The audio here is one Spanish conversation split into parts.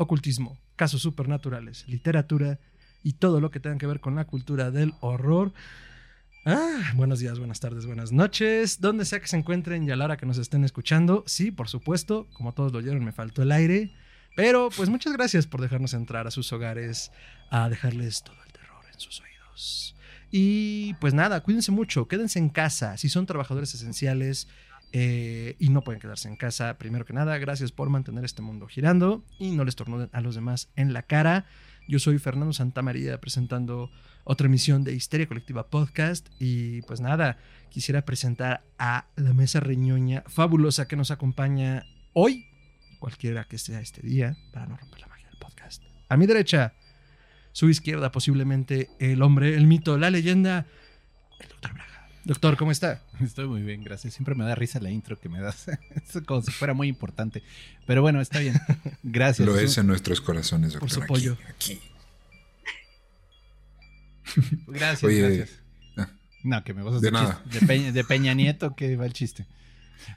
ocultismo, casos supernaturales, literatura y todo lo que tenga que ver con la cultura del horror. Ah, buenos días, buenas tardes, buenas noches, donde sea que se encuentren y a la hora que nos estén escuchando. Sí, por supuesto, como todos lo oyeron, me faltó el aire. Pero pues muchas gracias por dejarnos entrar a sus hogares, a dejarles todo el terror en sus oídos. Y pues nada, cuídense mucho, quédense en casa. Si son trabajadores esenciales eh, y no pueden quedarse en casa, primero que nada, gracias por mantener este mundo girando y no les tornuden a los demás en la cara. Yo soy Fernando Santamaría presentando otra emisión de Histeria Colectiva Podcast y pues nada, quisiera presentar a la mesa reñoña fabulosa que nos acompaña hoy cualquiera que sea este día, para no romper la magia del podcast. A mi derecha, su izquierda, posiblemente el hombre, el mito, la leyenda, el doctor Braga. Doctor, ¿cómo está? Estoy muy bien, gracias. Siempre me da risa la intro que me das. Es como si fuera muy importante. Pero bueno, está bien. Gracias. Lo es en nuestros corazones, doctor. Por su aquí, apoyo. Aquí. Gracias, Oye, gracias. ah, No, que me gustas de de, nada. chiste. de, Peña, de Peña Nieto que va el chiste.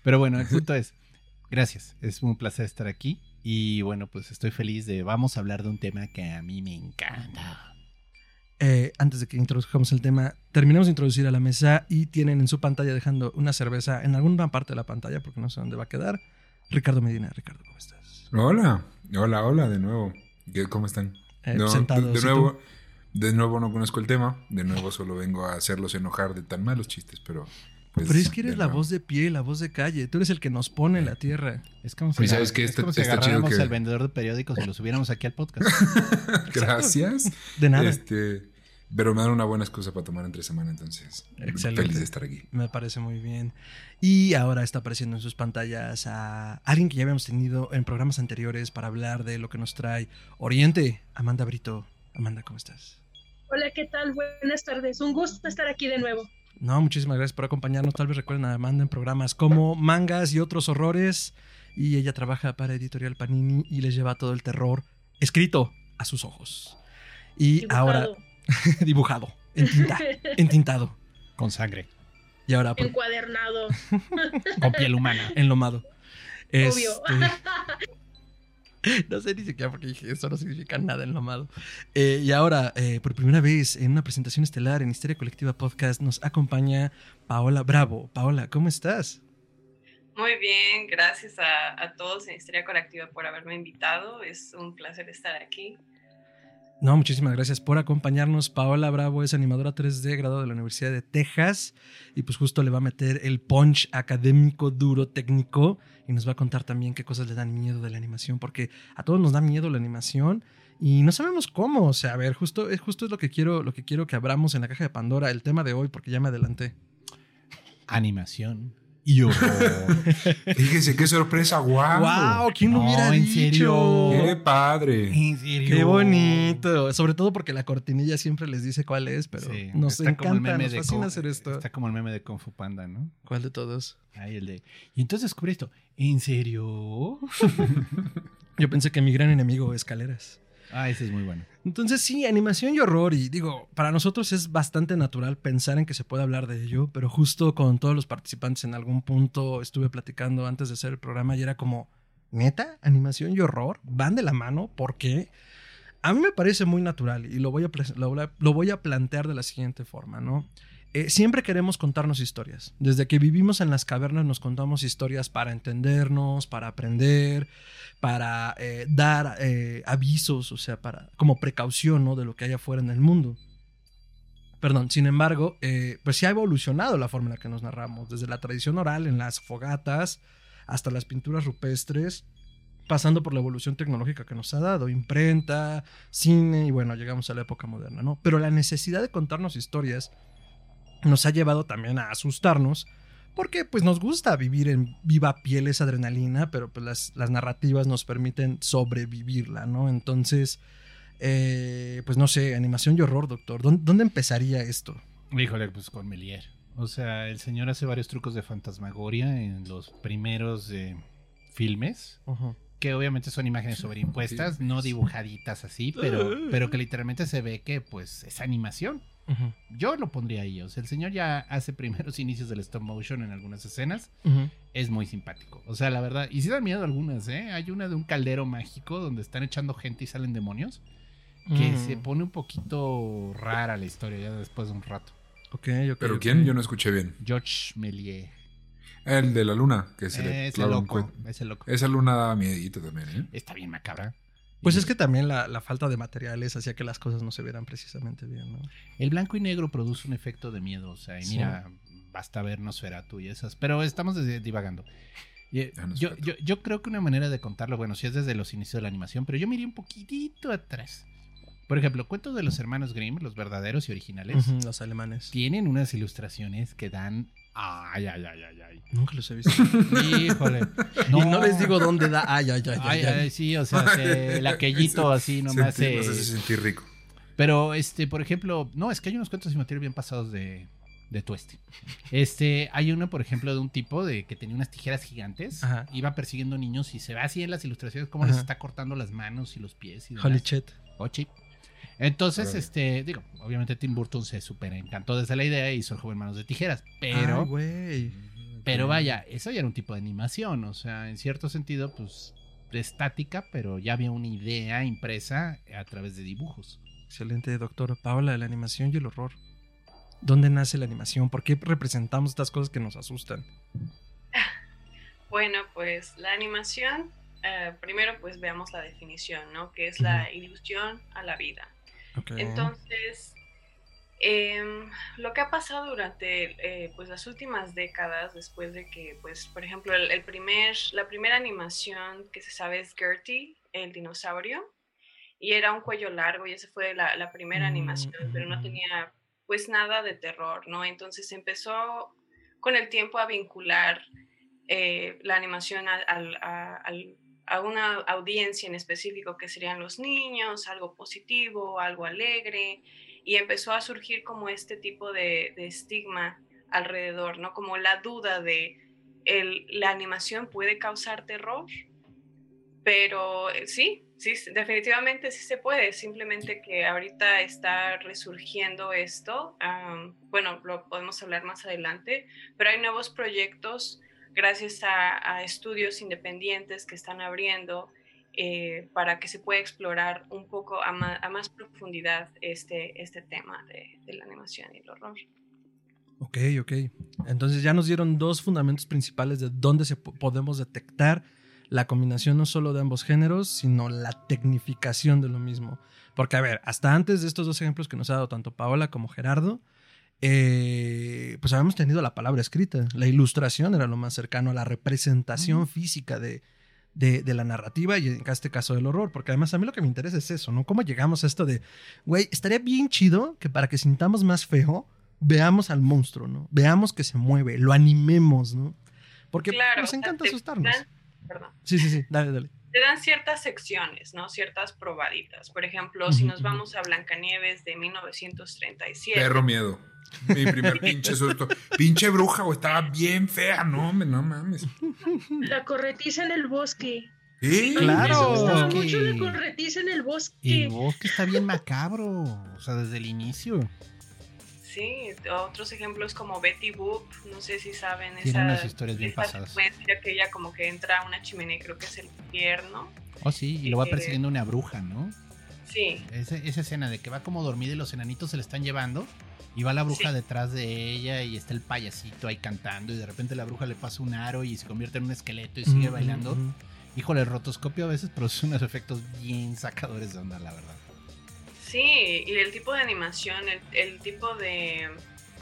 Pero bueno, el punto es, gracias. Es un placer estar aquí. Y bueno, pues estoy feliz de, vamos a hablar de un tema que a mí me encanta. Eh, antes de que introduzcamos el tema, terminamos de introducir a la mesa y tienen en su pantalla dejando una cerveza en alguna parte de la pantalla, porque no sé dónde va a quedar. Ricardo Medina. Ricardo, ¿cómo estás? Hola, hola, hola, de nuevo. ¿Qué- ¿Cómo están? Eh, No, sentado, de, de ¿sí nuevo, de nuevo no conozco el tema. De nuevo solo vengo a hacerlos enojar de tan malos chistes, pero. Pues, Pero es que eres la voz de pie, la voz de calle. Tú eres el que nos pone en la tierra. Es como si, sabes que es está- como si chido agarráramos que- al vendedor de periódicos y lo subiéramos aquí al podcast. Gracias. De nada. Este, pero me dan una buena excusa para tomar entre semana, entonces. Excelente. Feliz de estar aquí. Me parece muy bien. Y ahora está apareciendo en sus pantallas a alguien que ya habíamos tenido en programas anteriores para hablar de lo que nos trae Oriente, Amanda Brito. Amanda, ¿cómo estás? Hola, ¿qué tal? Buenas tardes. Un gusto estar aquí de nuevo. No, muchísimas gracias por acompañarnos. Tal vez recuerden a Amanda en programas como Mangas y otros horrores. Y ella trabaja para Editorial Panini y les lleva todo el terror escrito a sus ojos. Y Dibujado. ahora dibujado, entinta- entintado. Con sangre. Y ahora por- Encuadernado. Con piel humana. enlomado. Obvio. Este, no sé ni siquiera porque dije eso no significa nada enlomado. Eh, y ahora, eh, por primera vez en una presentación estelar en Histeria Colectiva Podcast, nos acompaña Paola Bravo. Paola, ¿cómo estás? Muy bien, gracias a, a todos en Historia Colectiva por haberme invitado. Es un placer estar aquí. No, muchísimas gracias por acompañarnos. Paola Bravo es animadora 3D, graduada de la Universidad de Texas. Y pues justo le va a meter el punch académico, duro, técnico. Y nos va a contar también qué cosas le dan miedo de la animación. Porque a todos nos da miedo la animación. Y no sabemos cómo. O sea, a ver, justo, justo es lo que quiero, lo que quiero que abramos en la caja de Pandora, el tema de hoy, porque ya me adelanté. Animación y horror. Fíjese qué sorpresa, guau. ¡Wow! ¿Quién lo No, hubiera ¿en dicho? serio? Qué padre. ¿En serio? ¡Qué bonito! Sobre todo porque la cortinilla siempre les dice cuál es, pero Sí, nos está como el encanta, meme nos de fascina Kung- hacer esto. Está como el meme de Kung Fu Panda, ¿no? ¿Cuál de todos? Ahí el de. Y entonces descubrí esto. ¿En serio? Yo pensé que mi gran enemigo escaleras. Ah, ese es muy bueno. Entonces sí, animación y horror. Y digo, para nosotros es bastante natural pensar en que se puede hablar de ello, pero justo con todos los participantes en algún punto estuve platicando antes de hacer el programa y era como, neta, animación y horror van de la mano. ¿Por qué? A mí me parece muy natural y lo, voy a- lo voy a plantear de la siguiente forma, ¿no? Eh, siempre queremos contarnos historias. Desde que vivimos en las cavernas nos contamos historias para entendernos, para aprender, para eh, dar eh, avisos, o sea, para como precaución ¿no? de lo que hay afuera en el mundo. Perdón, sin embargo, pues sí ha evolucionado la forma en la que nos narramos, desde la tradición oral en las fogatas hasta las pinturas rupestres, pasando por la evolución tecnológica que nos ha dado, imprenta, cine y bueno, llegamos a la época moderna, ¿no? Pero la necesidad de contarnos historias nos ha llevado también a asustarnos Porque pues nos gusta vivir en viva piel esa adrenalina, pero pues las, las narrativas nos permiten sobrevivirla, ¿no? Entonces, eh, pues no sé, animación y horror, doctor. ¿Dónde, dónde empezaría esto? Híjole, pues con Melier. O sea, el señor hace varios trucos de fantasmagoria en los primeros eh, filmes. Que obviamente son imágenes sobreimpuestas, no dibujaditas así, pero, pero que literalmente se ve que pues es animación. Yo lo pondría ahí. O sea, el señor ya hace primeros inicios del stop motion en algunas escenas. Es muy simpático. O sea, la verdad. Y sí dan miedo algunas, ¿eh? Hay una de un caldero mágico donde están echando gente y salen demonios. Que Mm, se pone un poquito rara la historia ya después de un rato. ok, ok, ¿Pero quién? Yo no escuché bien. George Méliès. El de la luna, que se le Ese loco. cohete. Ese loco. Esa luna daba miedito también, ¿eh? Está bien macabra. Pues Y es que también la, la falta de materiales hacía que las cosas no se vieran precisamente bien, ¿no? El blanco y negro produce un efecto de miedo. O sea, y Sí. mira, basta ver Nosferatu y esas. Pero estamos desde- divagando. Eh, yo, yo, yo creo que una manera de contarlo, bueno, sí es desde los inicios de la animación, pero yo me iría un poquitito atrás. Por ejemplo, cuentos de los hermanos Grimm, los verdaderos y originales, los alemanes. tienen unas ilustraciones que dan. Ay, ay, ay, ay, ay. Nunca los he visto. Híjole. Y no les digo dónde da. Ay, ay, ay, Ay, ay. sí, o sea, el aquellito así nomás Sentí- se... No sé si sentí rico. Pero, este, por ejemplo, no, es que hay unos cuentos sin material bien pasados de, de tueste. Este, hay uno, por ejemplo, de un tipo de que tenía unas tijeras gigantes, Ajá. iba persiguiendo niños y se ve así en las ilustraciones cómo les está cortando las manos y los pies y demás. Holy shit. Chip. Entonces, este, digo, obviamente Tim Burton se súper encantó desde la idea y hizo el joven manos de tijeras, pero... Ay. Pero vaya, eso ya era un tipo de animación, o sea, en cierto sentido, pues, estática, pero ya había una idea impresa a través de dibujos. Excelente, doctor. Paola, de la animación y el horror. ¿Dónde nace la animación? ¿Por qué representamos estas cosas que nos asustan? Bueno, pues la animación, eh, primero pues veamos la definición, ¿no? Que es la ilusión a la vida. Entonces, em, lo que ha pasado durante eh, pues las últimas décadas, después de que, pues, por ejemplo, el, el primer, la primera animación que se sabe es Gertie, el dinosaurio, y era un cuello largo, y esa fue la, la primera Mm, animación, pero no tenía pues nada de terror, ¿no? Entonces empezó con el tiempo a vincular eh, la animación a, al- a- al- a una audiencia en específico que serían los niños, algo positivo, algo alegre, y empezó a surgir como este tipo de, de estigma alrededor, ¿no? Como la duda de el, la animación puede causar terror, pero eh, sí, sí, definitivamente sí se puede, simplemente que ahorita está resurgiendo esto, bueno, lo podemos hablar más adelante, pero hay nuevos proyectos gracias a, estudios independientes que están abriendo eh, para que se pueda explorar un poco a, más profundidad este, este tema de, la animación y el horror. Ok, ok. Entonces ya nos dieron dos fundamentos principales de dónde se po- podemos detectar la combinación no solo de ambos géneros, sino la tecnificación de lo mismo. Porque, a ver, hasta antes de estos dos ejemplos que nos ha dado tanto Paola como Gerardo, eh, pues habíamos tenido la palabra escrita. La ilustración era lo más cercano a la representación física de, de, de la narrativa y en este caso del horror. Porque además a mí lo que me interesa es eso, ¿no? ¿Cómo llegamos a esto de, güey, estaría bien chido que para que sintamos más feo, veamos al monstruo, ¿no? Veamos que se mueve, lo animemos, ¿no? Porque Claro, nos encanta asustarnos. perdón. Sí, sí, sí, dale, dale. Te dan ciertas secciones, ¿no? Ciertas probaditas. Por ejemplo, si nos vamos a Blancanieves de 1937. Perro miedo. Mi primer pinche susto. Pinche bruja, güey, estaba bien fea. No, hombre, no mames. La corretiza en el bosque. Sí, Claro. Me gustaba mucho la corretiza en el El bosque. bosque está bien macabro, o sea, desde el inicio. Sí, otros ejemplos como Betty Boop, no sé si saben Tiene esa, unas historias bien esa pasadas. secuencia que ella como que entra a una chimenea, creo que es el infierno. Oh, sí, y lo va Eh, persiguiendo una bruja, ¿no? Sí, Esa, esa escena de que va como dormida y los enanitos se le están llevando. Y va la bruja Sí. detrás de ella y está el payasito ahí cantando. Y de repente la bruja le pasa un aro y se convierte en un esqueleto y sigue bailando. Híjole, el rotoscopio a veces produce unos efectos bien sacadores de onda, la verdad. Sí, y el tipo de animación, el, tipo de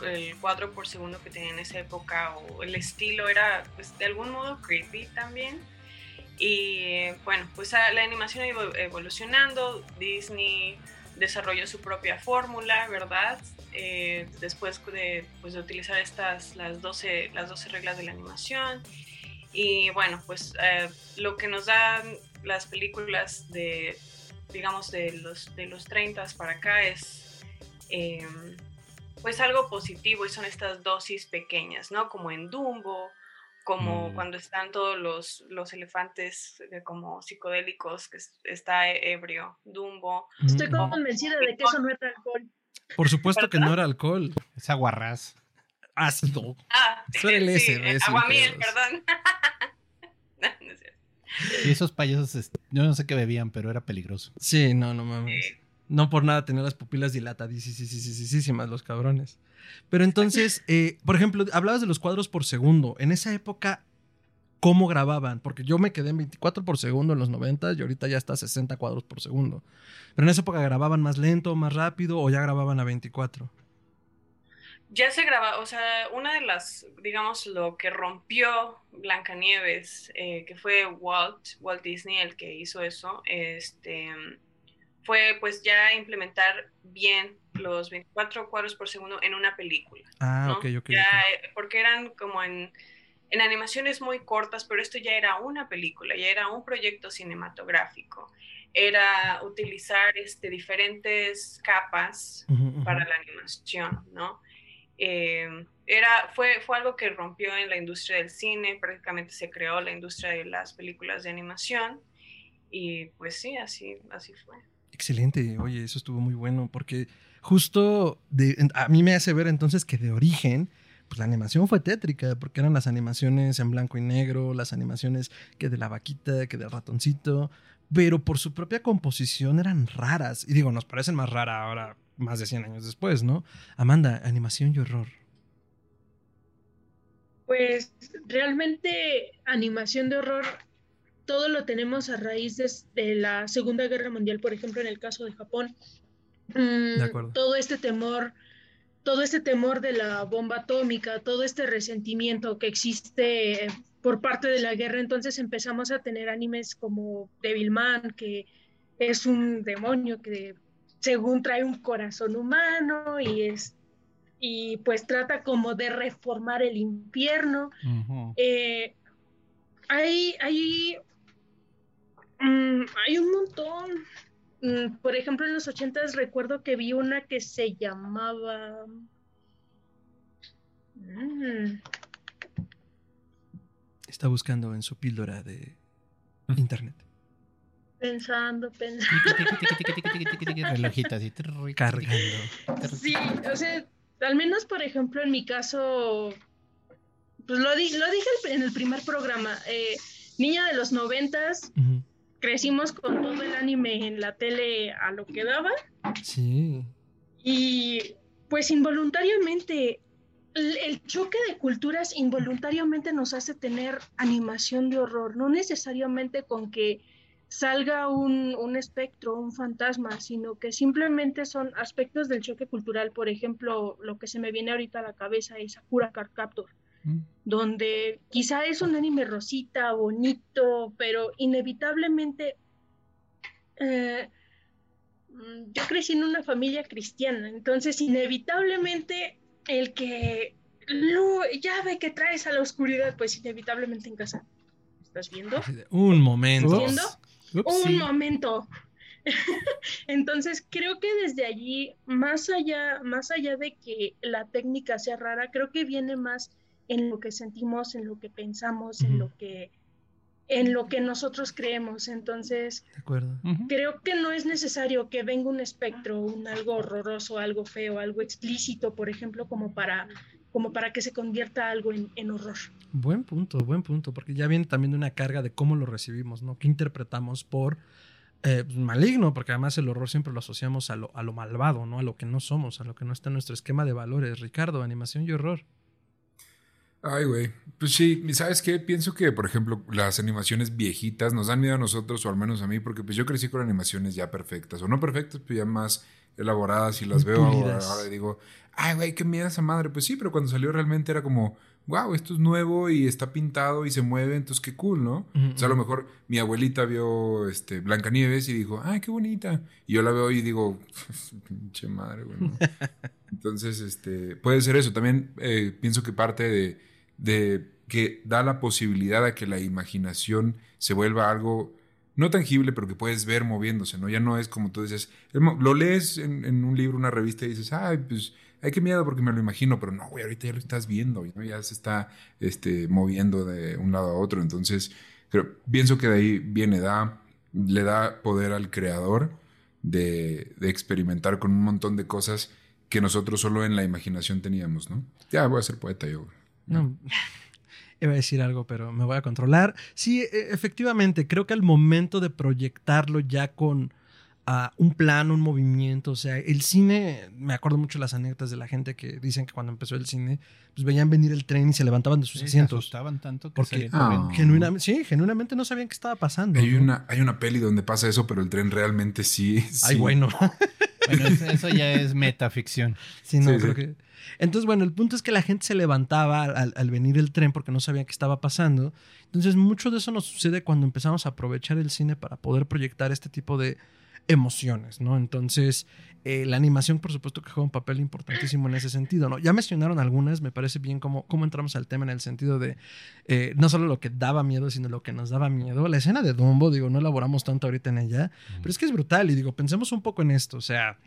el cuadro por segundo que tenía en esa época o el estilo era pues de algún modo creepy también. Y bueno, pues la animación ido evolucionando, Disney desarrolló su propia fórmula, ¿verdad? Eh, después de, pues, de utilizar estas, las 12, las 12 reglas de la animación. Y bueno, pues eh, lo que nos dan las películas de, digamos, de los, de los 30 para acá es em, pues algo positivo y son estas dosis pequeñas, ¿no? Como en Dumbo, como mm. cuando están todos los, los elefantes eh, como psicodélicos, que está e, ebrio, Dumbo. Estoy convencida de que eso no era alcohol. Por supuesto que no era alcohol. Es aguarrás. Ácido. Ah, sí, eh, aguamiel, perdón. Y esos payasos, yo no sé qué bebían, pero era peligroso. Sí, no, no mames. No por nada tener las pupilas dilatadísimas los cabrones. Pero entonces, eh, por ejemplo, hablabas de los cuadros por segundo. En esa época, ¿cómo grababan? Porque yo me quedé en 24 por segundo en los 90 y ahorita ya está a 60 cuadros por segundo. Pero en esa época grababan más lento, más rápido o ya grababan a 24 ya se graba, o sea, una de las, digamos, lo que rompió Blancanieves, eh, que fue Walt, Walt Disney el que hizo eso, este, fue pues ya implementar bien los 24 cuadros por segundo en una película. Ah, ok, ok. Eh, porque eran como en, en animaciones muy cortas, pero esto ya era una película, ya era un proyecto cinematográfico. Era utilizar este, diferentes capas para la animación, ¿no? Eh, era, fue, fue algo que rompió en la industria del cine, prácticamente se creó la industria de las películas de animación y pues sí, así, así fue. Excelente, oye, eso estuvo muy bueno porque justo a mí me hace ver entonces que de origen pues la animación fue tétrica, porque eran las animaciones en blanco y negro, las animaciones que de la vaquita, que del ratoncito, pero por su propia composición eran raras. Y digo, nos parecen más raras ahora más de 100 años después, ¿no? Amanda, animación y horror. Pues realmente animación de horror todo lo tenemos a raíz de, la Segunda Guerra Mundial, por ejemplo, en el caso de Japón. Mm, de acuerdo. Todo este temor, todo este temor de la bomba atómica, todo este resentimiento que existe por parte de la guerra, entonces empezamos a tener animes como Devilman, que es un demonio que según trae un corazón humano y es y pues trata como de reformar el infierno. Eh, hay, hay, mm, hay un montón. Mm, por ejemplo, en los ochentas recuerdo que vi una que se llamaba... Mm, Está buscando en su píldora de internet. Pensando, pensando. Relojita así. Cargando. Sí, o sea, al menos por ejemplo en mi caso, pues lo, di lo dije en el primer programa, eh, niña de los noventas, crecimos con todo el anime en la tele a lo que daba. Sí. Y pues involuntariamente, el choque de culturas involuntariamente nos hace tener animación de horror, no necesariamente con que salga un, espectro, un fantasma, sino que simplemente son aspectos del choque cultural. Por ejemplo, lo que se me viene ahorita a la cabeza es Sakura Card Captor, mm. donde quizá es un anime rosita, bonito, pero inevitablemente eh, mm, yo crecí en una familia cristiana, entonces inevitablemente el que lo, ya ve que traes a la oscuridad, pues inevitablemente en casa. ¿Estás viendo? Un momento. ¿Estás viendo? Un momento. Entonces creo que desde allí, más allá, más allá de que la técnica sea rara, creo que viene más en lo que sentimos, en lo que pensamos, en lo que en lo que nosotros creemos. Entonces, creo que no es necesario que venga un espectro, un algo horroroso, algo feo, algo explícito, por ejemplo, como para como para que se convierta algo en, horror. Buen punto, buen punto, porque ya viene también de una carga de cómo lo recibimos, ¿no? ¿Qué interpretamos por eh, pues, maligno? Porque además el horror siempre lo asociamos a lo, a lo malvado, ¿no? A lo que no somos, a lo que no está en nuestro esquema de valores. Ricardo, animación y horror. Ay, güey. Pues sí, ¿sabes qué? Pienso que, por ejemplo, las animaciones viejitas nos dan miedo a nosotros, o al menos a mí, porque pues yo crecí con animaciones ya perfectas, o no perfectas, pero ya más elaboradas y las veo ahora, y digo, ay, güey, qué miedo esa madre. Pues sí, pero cuando salió realmente era como, wow, esto es nuevo y está pintado y se mueve, entonces qué cool, ¿no? O sea, a lo mejor mi abuelita vio este, Blancanieves y dijo, ay, qué bonita. Y yo la veo y digo, pinche madre, güey. entonces, este, puede ser eso. También eh, pienso que parte de, de que da la posibilidad a que la imaginación se vuelva algo no tangible, pero que puedes ver moviéndose, ¿no? Ya no es como tú dices, lo lees en, en un libro, una revista y dices, ay, pues ay, qué miedo porque me lo imagino, pero no, güey, ahorita ya lo estás viendo, ya se está este, moviendo de un lado a otro. Entonces, pero pienso que de ahí viene, da, le da poder al creador de, experimentar con un montón de cosas que nosotros solo en la imaginación teníamos, ¿no? Ya voy a ser poeta yo. No. Iba a decir algo, pero me voy a controlar. Sí, e, efectivamente, creo que al momento de proyectarlo ya con un plan, un movimiento. O sea, el cine, me acuerdo mucho las anécdotas de la gente que dicen que cuando empezó el cine, pues veían venir el tren y se levantaban de sus asientos. Se tanto que porque genuinamente, sí, genuinamente no sabían qué estaba pasando. Hay, una, hay una peli donde pasa eso, pero el tren realmente sí. Ay, bueno. bueno, eso ya es metaficción. Sí, no, creo que. Entonces, bueno, el punto es que la gente se levantaba al, al, venir el tren porque no sabían qué estaba pasando. Entonces, mucho de eso nos sucede cuando empezamos a aprovechar el cine para poder proyectar este tipo de, emociones, ¿no? Entonces, eh, la animación, por supuesto, que juega un papel importantísimo en ese sentido, ¿no? Ya mencionaron algunas, me parece bien cómo, cómo entramos al tema en el sentido de eh, no solo lo que daba miedo, sino lo que nos daba miedo. La escena de Dumbo, digo, no elaboramos tanto ahorita en ella, pero es que es brutal y digo, pensemos un poco en esto, o sea,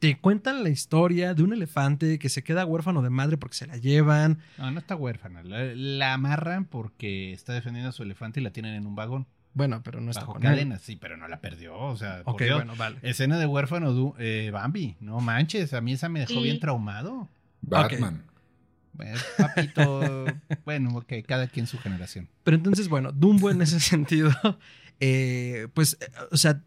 te cuentan la historia de un elefante que se queda huérfano de madre porque se la llevan. No, no está huérfana, la amarran porque está defendiendo a su elefante y la tienen en un vagón. Bueno, pero no está con cadena, sí, pero no la perdió. O sea, bueno, vale. Escena de huérfano eh, Bambi. No manches, a mí esa me dejó bien traumado. Batman. Bueno, papito. bueno, ok, cada quien su generación. Pero entonces, bueno, Dumbo en ese sentido, eh, pues, eh, o sea,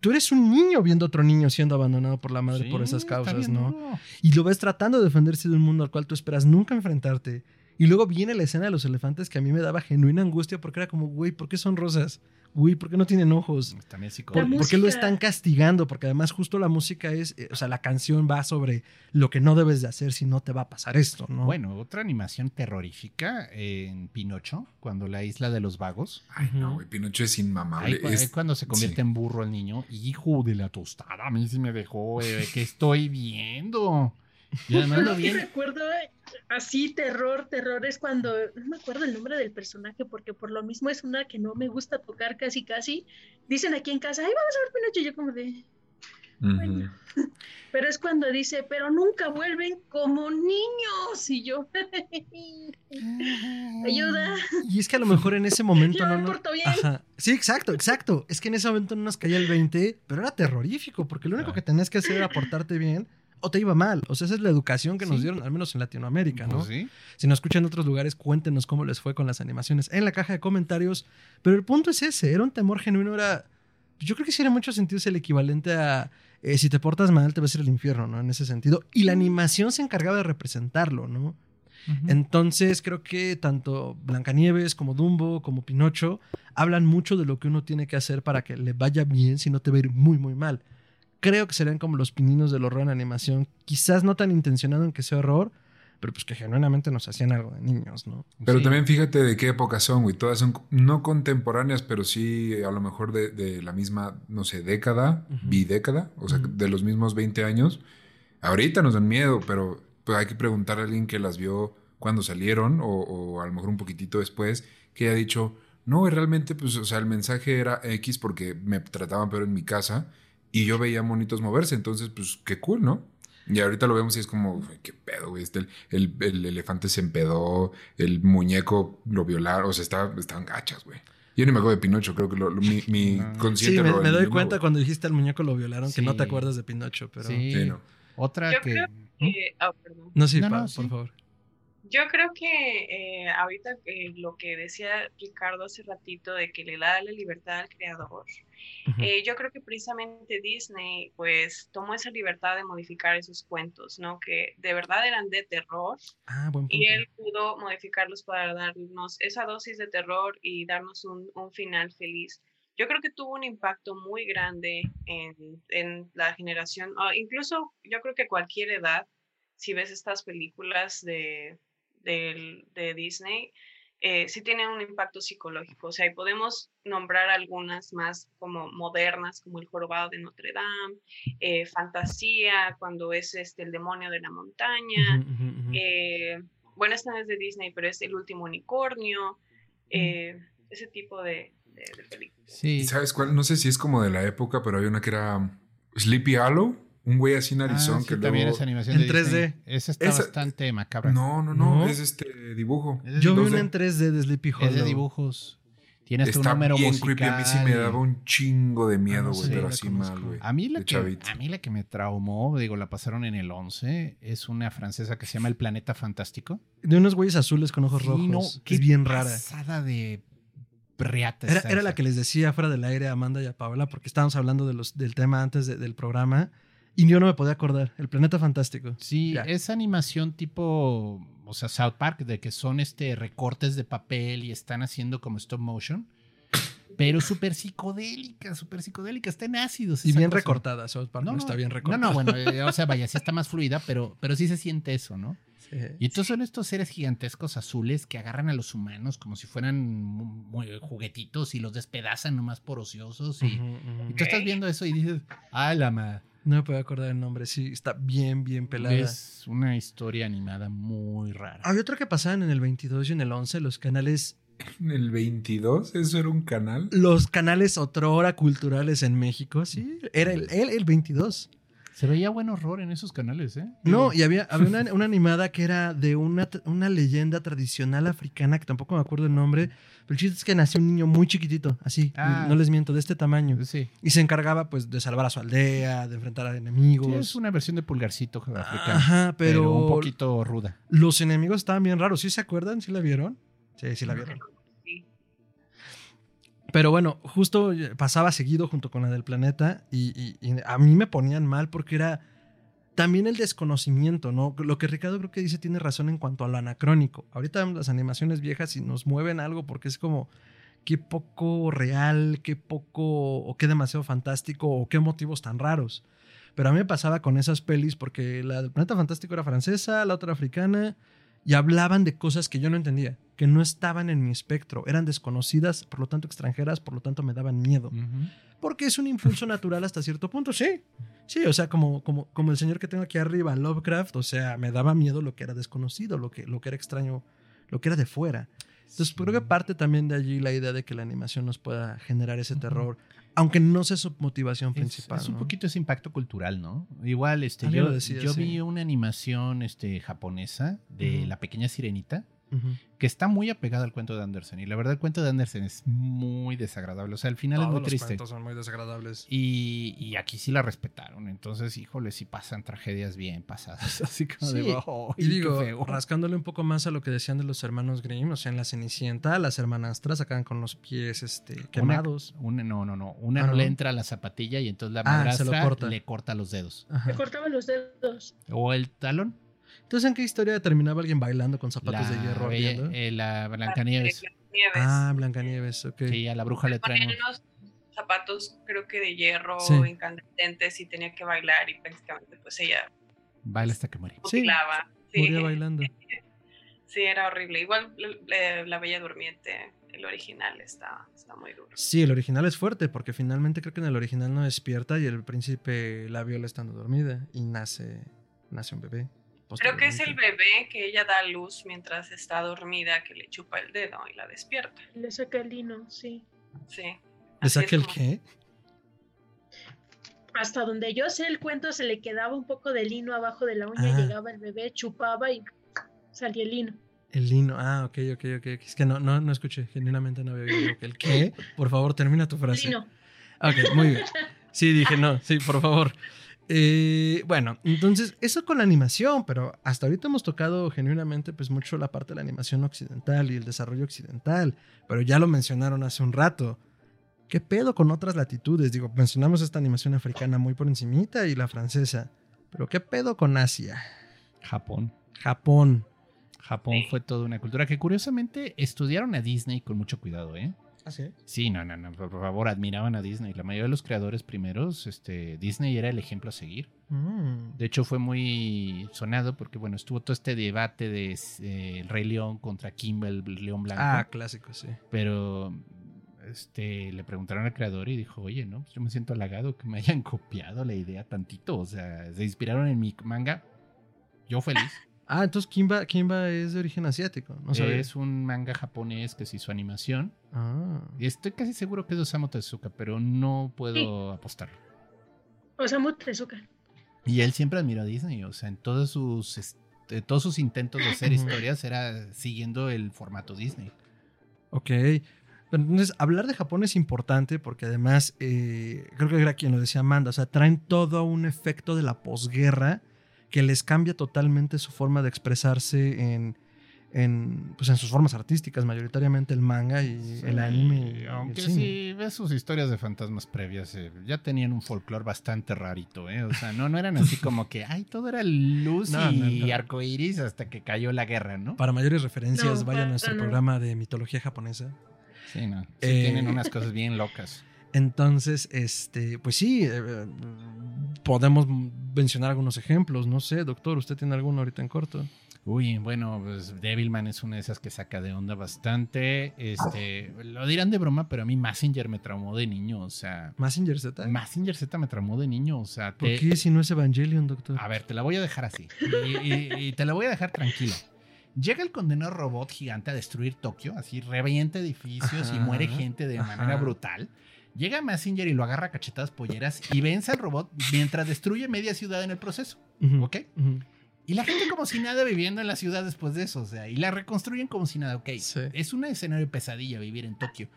tú eres un niño viendo a otro niño siendo abandonado por la madre por esas causas, ¿no? Y lo ves tratando de defenderse de un mundo al cual tú esperas nunca enfrentarte. Y luego viene la escena de los elefantes que a mí me daba genuina angustia porque era como, güey, ¿por qué son rosas? Güey, ¿por qué no tienen ojos? También ¿Por, qué lo están castigando? Porque además justo la música es, eh, o sea, la canción va sobre lo que no debes de hacer si no te va a pasar esto, ¿no? Bueno, otra animación terrorífica en Pinocho, cuando la isla de los vagos. Ay, no, güey, Pinocho es inmamable. es, cuando se convierte en burro el niño. Hijo de la tostada, a mí sí me dejó, eh, ¿qué estoy viendo? Y además lo recuerdo así, terror, terror, es cuando, no me acuerdo el nombre del personaje, porque por lo mismo es una que no me gusta tocar casi, casi. Dicen aquí en casa, ay, vamos a ver Pinocho, yo como de... Pero es cuando dice, pero nunca vuelven como niños. Y yo, ayuda. Y es que a lo mejor en ese momento no. Me bien. Sí, exacto, exacto. Es que en ese momento no nos caía el 20, pero era terrorífico, porque lo único que tenías que hacer era portarte bien o te iba mal. O sea, esa es la educación que nos dieron, al menos en Latinoamérica, ¿no? Pues si nos escuchan en otros lugares, cuéntenos cómo les fue con las animaciones en la caja de comentarios. Pero el punto es ese, era un temor genuino, era... Yo creo que sí era en muchos sentidos el equivalente a... Eh, si te portas mal, te vas a ir al infierno, ¿no? En ese sentido. Y la animación se encargaba de representarlo, ¿no? Entonces creo que tanto Blancanieves como Dumbo como Pinocho hablan mucho de lo que uno tiene que hacer para que le vaya bien si no te va a ir muy muy mal creo que serían como los pininos del horror en animación. Quizás no tan intencionado en que sea horror, pero pues que genuinamente nos hacían algo de niños, ¿no? Pero también fíjate de qué época son, güey. Todas son no contemporáneas, pero sí a lo mejor de, la misma, no sé, década, bidécada, o sea, de los mismos 20 años. Ahorita nos dan miedo, pero pues, hay que preguntar a alguien que las vio cuando salieron o, o a lo mejor un poquitito después, que haya dicho, no, realmente, pues, o sea, el mensaje era X porque me trataban pero en mi casa y yo veía monitos moverse, entonces, pues, qué cool, ¿no? Y ahorita lo vemos y es como, qué pedo, güey. Este, el, el, elefante se empedó, el muñeco lo violaron, o sea, estaba, estaban gachas, güey. Yo ni me acuerdo de Pinocho, creo que lo, mi, mi consciente sí, me, doy cuenta cuando dijiste al muñeco lo violaron que no te acuerdas de Pinocho, pero. Sí, no. Otra que. Perdón. No, sí, por favor. Yo creo que eh, ahorita lo que decía Ricardo hace ratito de que le da la libertad al creador, eh, yo creo que precisamente Disney pues tomó esa libertad de modificar esos cuentos, ¿no? Que de verdad eran de terror ah, y él pudo modificarlos para darnos esa dosis de terror y darnos un, un final feliz. Yo creo que tuvo un impacto muy grande en, en la generación, incluso yo creo que cualquier edad, si ves estas películas de de Disney, eh, sí tienen un impacto psicológico. O sea, y podemos nombrar algunas más como modernas, como El Jorobado de Notre Dame, eh, Fantasía, cuando es este, El Demonio de la Montaña. Eh, bueno, esta no es de Disney, pero es El Último Unicornio. ese tipo de, películas. Sí. ¿Sabes cuál? No sé si es como de la época, pero hay una que era Sleepy Hollow un güey así narizón ah, sí, que también es animación en 3D. Esa está bastante macabra. No, no, no, es este dibujo. Yo vi una en 3D de Sleepy Hollow. Es de dibujos. Tiene hasta un número bien musical. Creepy. A mí sí me daba un chingo de miedo, güey, pero así mal, güey. A mí la que a mí la que me traumó, digo, la pasaron en el 11, es una francesa que se llama El Planeta Fantástico. De unos güeyes azules con ojos rojos. No, que es bien rara. Pasada de era, era, la que les decía fuera del aire a Amanda y a Paola, porque estábamos hablando de los, del tema antes del programa. Y yo no me podía acordar. El planeta fantástico. Sí, esa animación tipo, o sea, South Park, de que son este recortes de papel y están haciendo como stop motion. Pero súper psicodélica, súper psicodélica, está en ácidos. Y bien recortada, South Park no, está bien recortada. No, no, bueno, eh, o sea, vaya, sí está más fluida, pero, pero sí se siente eso, ¿no? Sí, y entonces son estos seres gigantescos azules que agarran a los humanos como si fueran juguetitos y los despedazan nomás por ociosos. Y, y tú estás viendo eso y dices, ¡ay, la madre! No me puedo acordar el nombre, sí, está bien, bien pelada. Es una historia animada muy rara. Había otra que pasaban en el 22 y en el 11, los canales... ¿En el 22? ¿Eso era un canal? Los canales otrora culturales en México, sí, era el, el, el 22. Se veía buen horror en esos canales, ¿eh? No, y había, había una, animada que era de una, una leyenda tradicional africana, que tampoco me acuerdo el nombre, pero el chiste es que nació un niño muy chiquitito, así, ah. no les miento, de este tamaño. Sí. Y se encargaba, pues, de salvar a su aldea, de enfrentar a enemigos. es una versión de Pulgarcito africano. Ajá, pero, pero... un poquito ruda. Los enemigos estaban bien raros, ¿sí se acuerdan? ¿Sí la vieron? Sí, sí la vieron. Pero bueno, justo pasaba seguido junto con la del planeta y, a mí me ponían mal porque era también el desconocimiento, ¿no? Lo que Ricardo creo que dice tiene razón en cuanto a lo anacrónico. Ahorita las animaciones viejas y nos mueven algo porque es como qué poco real, qué poco o qué demasiado fantástico o qué motivos tan raros. Pero a mí me pasaba con esas pelis porque la del planeta fantástico era francesa, la otra africana y hablaban de cosas que yo no entendía, que no estaban en mi espectro, eran desconocidas, por lo tanto extranjeras, por lo tanto me daban miedo. Porque es un impulso natural hasta cierto punto, sí. Sí, o sea, como, como, como el señor que tengo aquí arriba, Lovecraft, o sea, me daba miedo lo que era desconocido, lo que, lo que era extraño, lo que era de fuera. Entonces, creo que parte también de allí la idea de que la animación nos pueda generar ese terror, aunque no sea su motivación principal. Es, un poquito ese impacto cultural, ¿no? Igual, este, yo, yo vi una animación este, japonesa de La Pequeña Sirenita que está muy apegada al cuento de Anderson. Y la verdad, el cuento de Anderson es muy desagradable. O sea, al final es muy triste. Los cuentos son muy desagradables. Y, y, aquí sí la respetaron. Entonces, híjole, sí pasan tragedias bien pasadas. Así como de, y digo, rascándole un poco más a lo que decían de los hermanos Grimm, o sea, en la Cenicienta, las hermanastras acaban con los pies este, quemados. Una, no, no, no. Una ah, no, le entra a la zapatilla y entonces la ah, madrastra le corta los dedos. Le cortaba los dedos. O el talón. Entonces, ¿en qué historia terminaba alguien bailando con zapatos de hierro? Eh, la Blancanieves. Ah, Blancanieves, ok. Sí, a la bruja le traen unos zapatos, creo que de hierro incandescentes y tenía que bailar y prácticamente pues ella... Baila hasta que muere. Sí, sí. Moría bailando. Sí, era horrible. Igual la, Bella Durmiente, el original está, está muy duro. Sí, el original es fuerte porque finalmente creo que en el original no despierta y el príncipe la viola estando dormida y nace, nace un bebé. Creo que es el bebé que ella da a luz mientras está dormida, que le chupa el dedo y la despierta. Le saca el lino, sí. Sí. ¿Le saca el qué? Hasta donde yo sé el cuento, se le quedaba un poco de lino abajo de la uña, ah. llegaba el bebé, chupaba y salía el lino. El lino, ah, ok, ok, ok. Es que no, no, no escuché, genuinamente no había oído. ¿El qué? Por favor, termina tu frase. Lino. Ok, muy bien. Sí, dije, no, sí, por favor. Eh, bueno, entonces eso con la animación, pero hasta ahorita hemos tocado genuinamente pues mucho la parte de la animación occidental y el desarrollo occidental, pero ya lo mencionaron hace un rato. ¿Qué pedo con otras latitudes? Digo, mencionamos esta animación africana muy por encimita y la francesa, pero ¿qué pedo con Asia? Japón. Japón. Japón fue toda una cultura que curiosamente estudiaron a Disney con mucho cuidado, ¿eh? ¿Ah, sí? Sí, no, no, no, por favor, admiraban a Disney. La mayoría de los creadores primeros, este, Disney era el ejemplo a seguir. Mm. De hecho, fue muy sonado porque, bueno, estuvo todo este debate de eh, El Rey León contra Kimba, el León Blanco. Ah, clásico, sí. Pero este, le preguntaron al creador y dijo, oye, no, pues yo me siento halagado que me hayan copiado la idea tantito. O sea, se inspiraron en mi manga. Yo feliz. Ah, entonces Kimba, Kimba es de origen asiático. No es un manga japonés que se hizo animación. Ah. Y estoy casi seguro que es de Osamu Tezuka, pero no puedo apostar. Osamu Tezuka. Y él siempre admiró a Disney. O sea, en todos sus, este, todos sus intentos de hacer historias era siguiendo el formato Disney. Ok. Entonces, hablar de Japón es importante porque además, eh, creo que era quien lo decía Amanda, o sea, traen todo un efecto de la posguerra que les cambia totalmente su forma de expresarse en, en, pues en sus formas artísticas, mayoritariamente el manga y el anime. aunque si ves sus historias de fantasmas previas, eh, ya tenían un folclore bastante rarito, ¿eh? O sea, no, no eran así como que, ay, todo era luz y arcoiris hasta que cayó la guerra, ¿no? Para mayores referencias, vayan a nuestro programa de mitología japonesa. Sí, no. Sí, eh, tienen unas cosas bien locas. Entonces, este, pues sí, eh, podemos mencionar algunos ejemplos. No sé, doctor, ¿usted tiene alguno ahorita en corto? Uy, bueno, pues Devilman es una de esas que saca de onda bastante. Este, lo dirán de broma, pero a mí Massinger me traumó de niño, o sea. ¿Massinger Z? Massinger Z me traumó de niño, o sea. ¿Por qué si no es Evangelion, doctor? A ver, te la voy a dejar así. Y, te la voy a dejar tranquila. Llega el condenado robot gigante a destruir Tokio, así revienta edificios y muere gente de manera brutal. Llega Messenger y lo agarra a cachetadas polleras y vence al robot mientras destruye media ciudad en el proceso. ¿Ok? Y la gente como si nada viviendo en la ciudad después de eso. O sea, y la reconstruyen como si nada. Ok, es un escenario de pesadilla vivir en Tokio.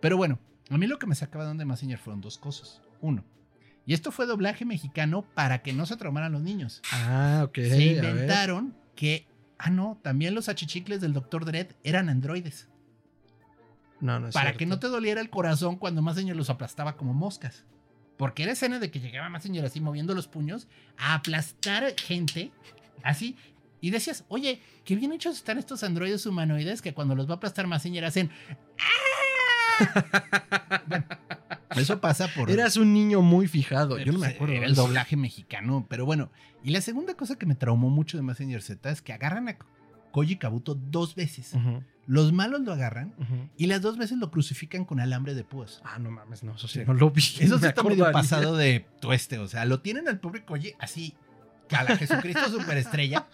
Pero bueno, a mí lo que me sacaba de onda de Messenger fueron dos cosas. Uno, y esto fue doblaje mexicano para que no se traumaran los niños. Ah, ok. Se inventaron que, ah, no, también los achichicles del Dr. Dredd eran androides. No, no es Para que no te doliera el corazón cuando Massinger los aplastaba como moscas. Porque era escena de que llegaba Massinger así moviendo los puños a aplastar gente así. Y decías, oye, qué bien hechos están estos androides humanoides que cuando los va a aplastar Massinger hacen. ¡Ah! eso pasa por. Eras un niño muy fijado. Yo no me acuerdo. Era el doblaje mexicano. Pero bueno. Y la segunda cosa que me traumó mucho de Massinger Z es que agarran a Koji Kabuto dos veces. Los malos lo agarran y las dos veces lo crucifican con alambre de púas. Ah, no mames, no, eso sí, no lo vi. Eso sí está medio pasado de tueste. O sea, lo tienen al pobre Koji así, a la Jesucristo superestrella.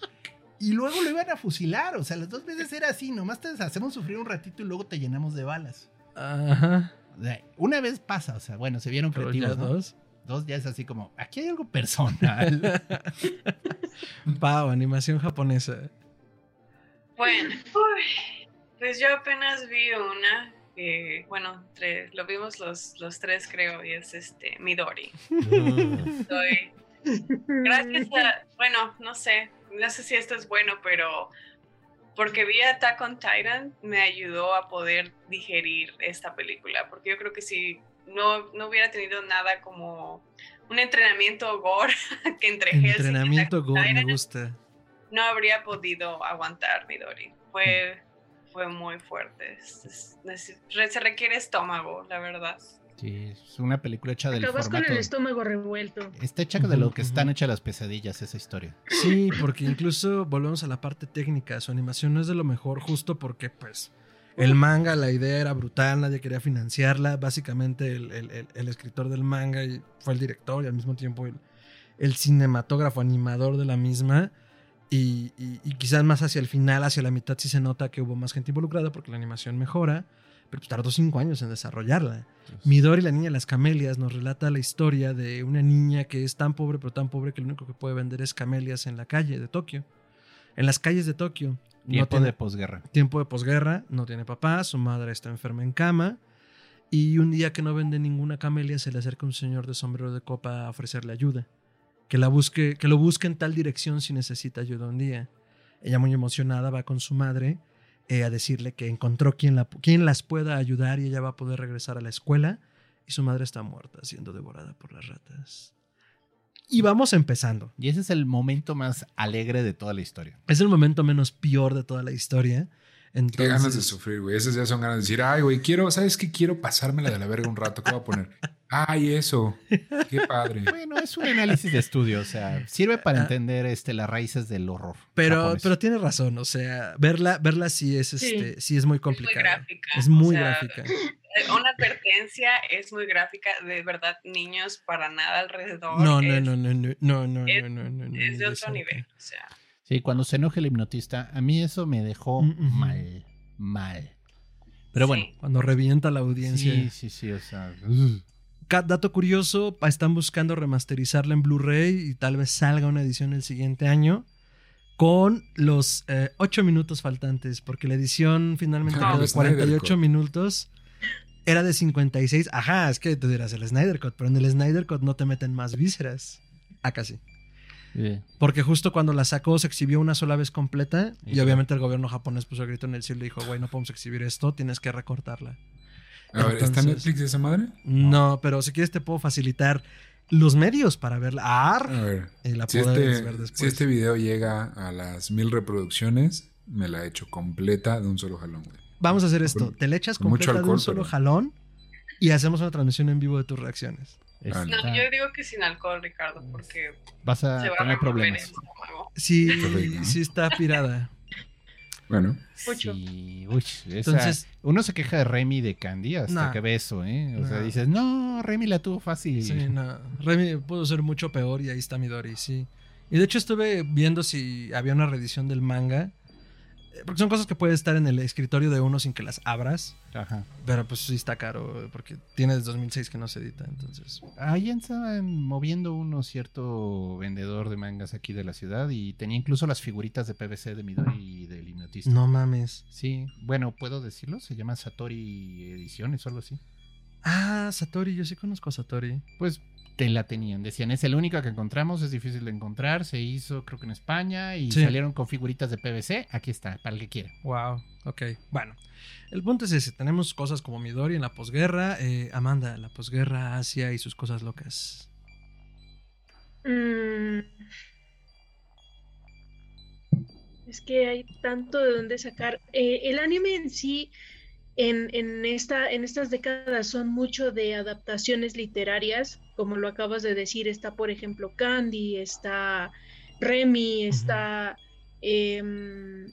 Y luego lo iban a fusilar. O sea, las dos veces era así. Nomás te hacemos sufrir un ratito y luego te llenamos de balas. Ajá. una vez pasa, o sea, bueno, se vieron creativos. dos? Dos ya es así como, aquí hay algo personal. Pau, animación japonesa. Bueno, pues yo apenas vi una que, bueno, lo vimos los, los tres creo, y es este Midori. gracias a, bueno, no sé, no sé si esto es bueno, pero porque vi Attack on Titan me ayudó a poder digerir esta película, porque yo creo que si no, no hubiera tenido nada como un entrenamiento gore que entre Entrenamiento gore me gusta no habría podido aguantar Midori. Fue, fue muy fuerte. se requiere estómago, la verdad. Sí, es una película hecha del Acabas con el estómago revuelto. Está hecha de lo que están hechas las pesadillas, esa historia. Sí, porque incluso volvemos a la parte técnica. Su animación no es de lo mejor, justo porque, pues, el manga, la idea era brutal, nadie quería financiarla. Básicamente, el, escritor del manga fue el director y al mismo tiempo el cinematógrafo animador de la misma y, quizás más hacia el final, hacia la mitad, sí se nota que hubo más gente involucrada porque la animación mejora, pero pues tardó cinco años en desarrollarla. Midori, la niña de las camelias, nos relata la historia de una niña que es tan pobre, pero tan pobre que lo único que puede vender es camelias en la calle de Tokio. En las calles de Tokio. Tiempo de posguerra. Tiempo de posguerra, no tiene papá, su madre está enferma en cama. Y un día que no vende ninguna camelia, se le acerca un señor de sombrero de copa a ofrecerle ayuda que, la busque, que lo busque en tal dirección si necesita ayuda un día. Ella muy emocionada va con su madre eh, a decirle que encontró quien, la, quien las pueda ayudar y ella va a poder regresar a la escuela y su madre está muerta, siendo devorada por las ratas. Y vamos empezando. Y ese es el momento más alegre de toda la historia. Es el momento menos peor de toda la historia. Qué ganas de sufrir, güey. Esas ya son ganas de decir, ay, güey, quiero, ¿sabes qué? Quiero pasármela de la verga un rato. ¿Qué voy a poner? Ay, eso. Qué padre. bueno, es un análisis de estudio, o sea, sirve para ah. entender este, las raíces del horror. Pero, pero tiene razón, o sea, verla, verla sí es este, sí, es muy complicada. Es muy gráfica. Es muy gráfica. Una advertencia es muy gráfica, de verdad, niños para nada alrededor. No, es, no, no, no, no, no, no, no, no, no, Es de otro nivel, o sea. Sí, cuando se enoja el hipnotista, a mí eso me dejó mm, mal, mal. Pero bueno. Cuando revienta la audiencia. Sí, sí, sí, o sea dato curioso, están buscando remasterizarla en Blu-ray y tal vez salga una edición el siguiente año con los eh, 8 minutos faltantes, porque la edición finalmente quedó de 48 minutos. Era de 56. Ajá, es que tú dirás el Snyder Cut, pero en el Snyder Cut no te meten más vísceras. Acá sí. Porque justo cuando la sacó se exhibió una sola vez completa y, obviamente el gobierno japonés puso el grito en el cielo y dijo, güey, no podemos exhibir esto, tienes que recortarla. A ver, ¿está Netflix esa madre? No, pero si quieres te puedo facilitar los medios para verla. a ver, si, este, si este video llega a las mil reproducciones, me la echo completa de un solo jalón, Vamos a hacer esto. te la echas completa de un solo jalón y hacemos una transmisión en vivo de tus reacciones. No, yo digo que sin alcohol, Ricardo, porque vas a tener problemas. Sí, sí está pirada. Bueno. Sí, uy, Entonces, uno se queja de Remy de Candy hasta que ve eso, ¿eh? O sea, dices, no, Remy la tuvo fácil. Sí, no. Remy pudo ser mucho peor y ahí está Midori, sí. Y de hecho estuve viendo si había una reedición del manga porque son cosas que pueden estar en el escritorio de uno sin que las abras. Ajá. Pero pues sí está caro, porque tiene desde 2006 que no se edita, entonces. Ahí estaban moviendo uno cierto vendedor de mangas aquí de la ciudad y tenía incluso las figuritas de PVC de Midori y del hipnotista. No mames. Sí, bueno, ¿puedo decirlo? Se llama Satori Ediciones o algo así. Ah, Satori, yo sí conozco a Satori. Pues te la tenían. Decían, es el único que encontramos, es difícil de encontrar. Se hizo, creo que en España, y salieron con figuritas de PVC. Aquí está, para el que quiera. Wow, ok. Bueno, el punto es ese: tenemos cosas como Midori en la posguerra, eh, Amanda, la posguerra, Asia y sus cosas locas. Mm. Es que hay tanto de dónde sacar. Eh, el anime en sí en, esta, en estas décadas son mucho de adaptaciones literarias, como lo acabas de decir, está por ejemplo Candy, está Remy, está... Em,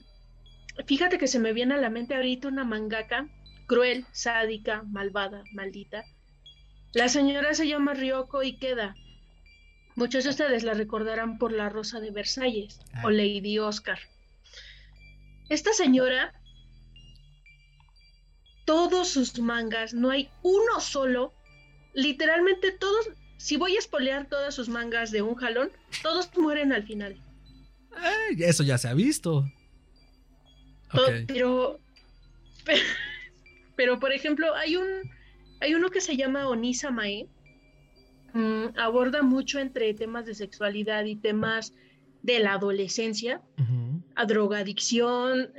fíjate que se me viene a la mente ahorita una mangaka cruel, sádica, malvada, maldita. La señora se llama Ryoko Ikeda. Muchos de ustedes la recordarán por La Rosa de Versalles o ah. Lady Oscar. Esta señora todos sus mangas, no hay uno solo, literalmente todos, si voy a espolear todas sus mangas de un jalón, todos mueren al final. eso ya se ha visto. pero, pero, por ejemplo, hay un, hay uno que se llama Onisa Mae, mm, aborda mucho entre temas de sexualidad y temas de la adolescencia, a drogadicción,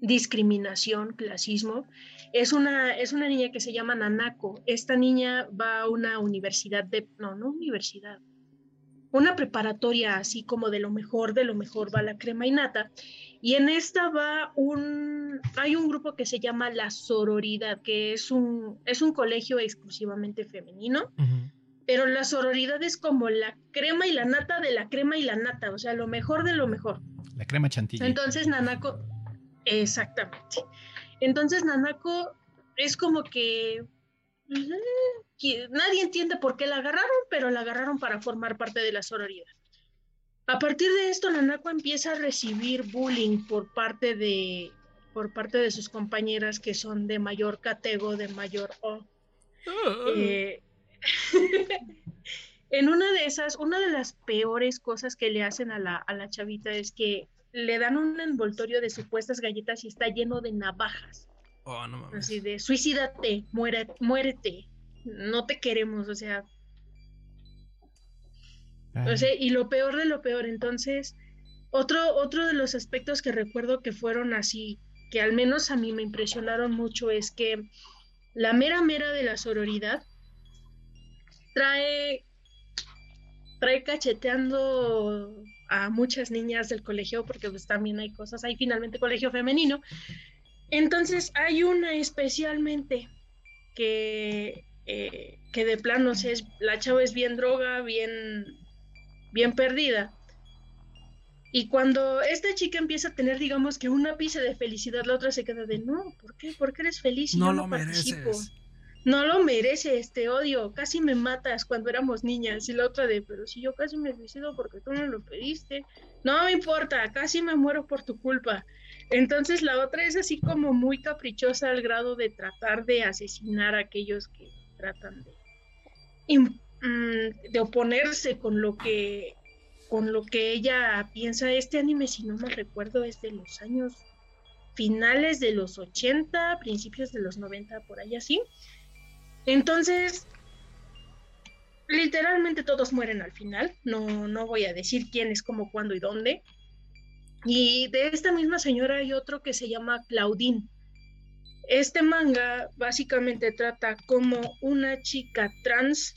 discriminación, clasismo. Es una, es una niña que se llama Nanako. Esta niña va a una universidad de, no, no universidad, una preparatoria así como de lo mejor, de lo mejor va la crema y nata. Y en esta va un, hay un grupo que se llama La Sororidad, que es un, es un colegio exclusivamente femenino. Pero la sororidad es como la crema y la nata de la crema y la nata, o sea, lo mejor de lo mejor. La crema chantilly. Entonces Nanako, Exactamente. Entonces Nanako es como que, nadie entiende por qué la agarraron, pero la agarraron para formar parte de la sororidad. A partir de esto, Nanako empieza a recibir bullying por parte de por parte de sus compañeras que son de mayor catego, de mayor O. Eh, en una de esas, una de las peores cosas que le hacen a la, a la chavita es que le dan un envoltorio de supuestas galletas y está lleno de navajas. Oh, no mames. Así de suicídate, muérete, no te queremos, o sea. O sea, y lo peor de lo peor, entonces, otro, otro de los aspectos que recuerdo que fueron así, que al menos a mí me impresionaron mucho, es que la mera mera de la sororidad trae trae cacheteando a muchas niñas del colegio, porque pues también hay cosas, hay finalmente colegio femenino. Entonces hay una especialmente que, eh, que de plano es, la chava es bien droga, bien, bien perdida. Y cuando esta chica empieza a tener, digamos que una pizza de felicidad, la otra se queda de, no, ¿por qué? ¿Por qué eres feliz? Y no lo mereces. No lo mereces, este odio, casi me matas cuando éramos niñas. Y la otra de, pero si yo casi me suicido porque tú no lo pediste. No me importa, casi me muero por tu culpa. Entonces la otra es así como muy caprichosa al grado de tratar de asesinar a aquellos que tratan de, mm, oponerse con lo que con lo que ella piensa. Este anime, si no me recuerdo, es de los años finales de los 80, principios de los 90, por ahí así. Entonces, literalmente todos mueren al final. No, no voy a decir quién es, cómo, cuándo y dónde. Y de esta misma señora hay otro que se llama Claudine. Este manga básicamente trata como una chica trans,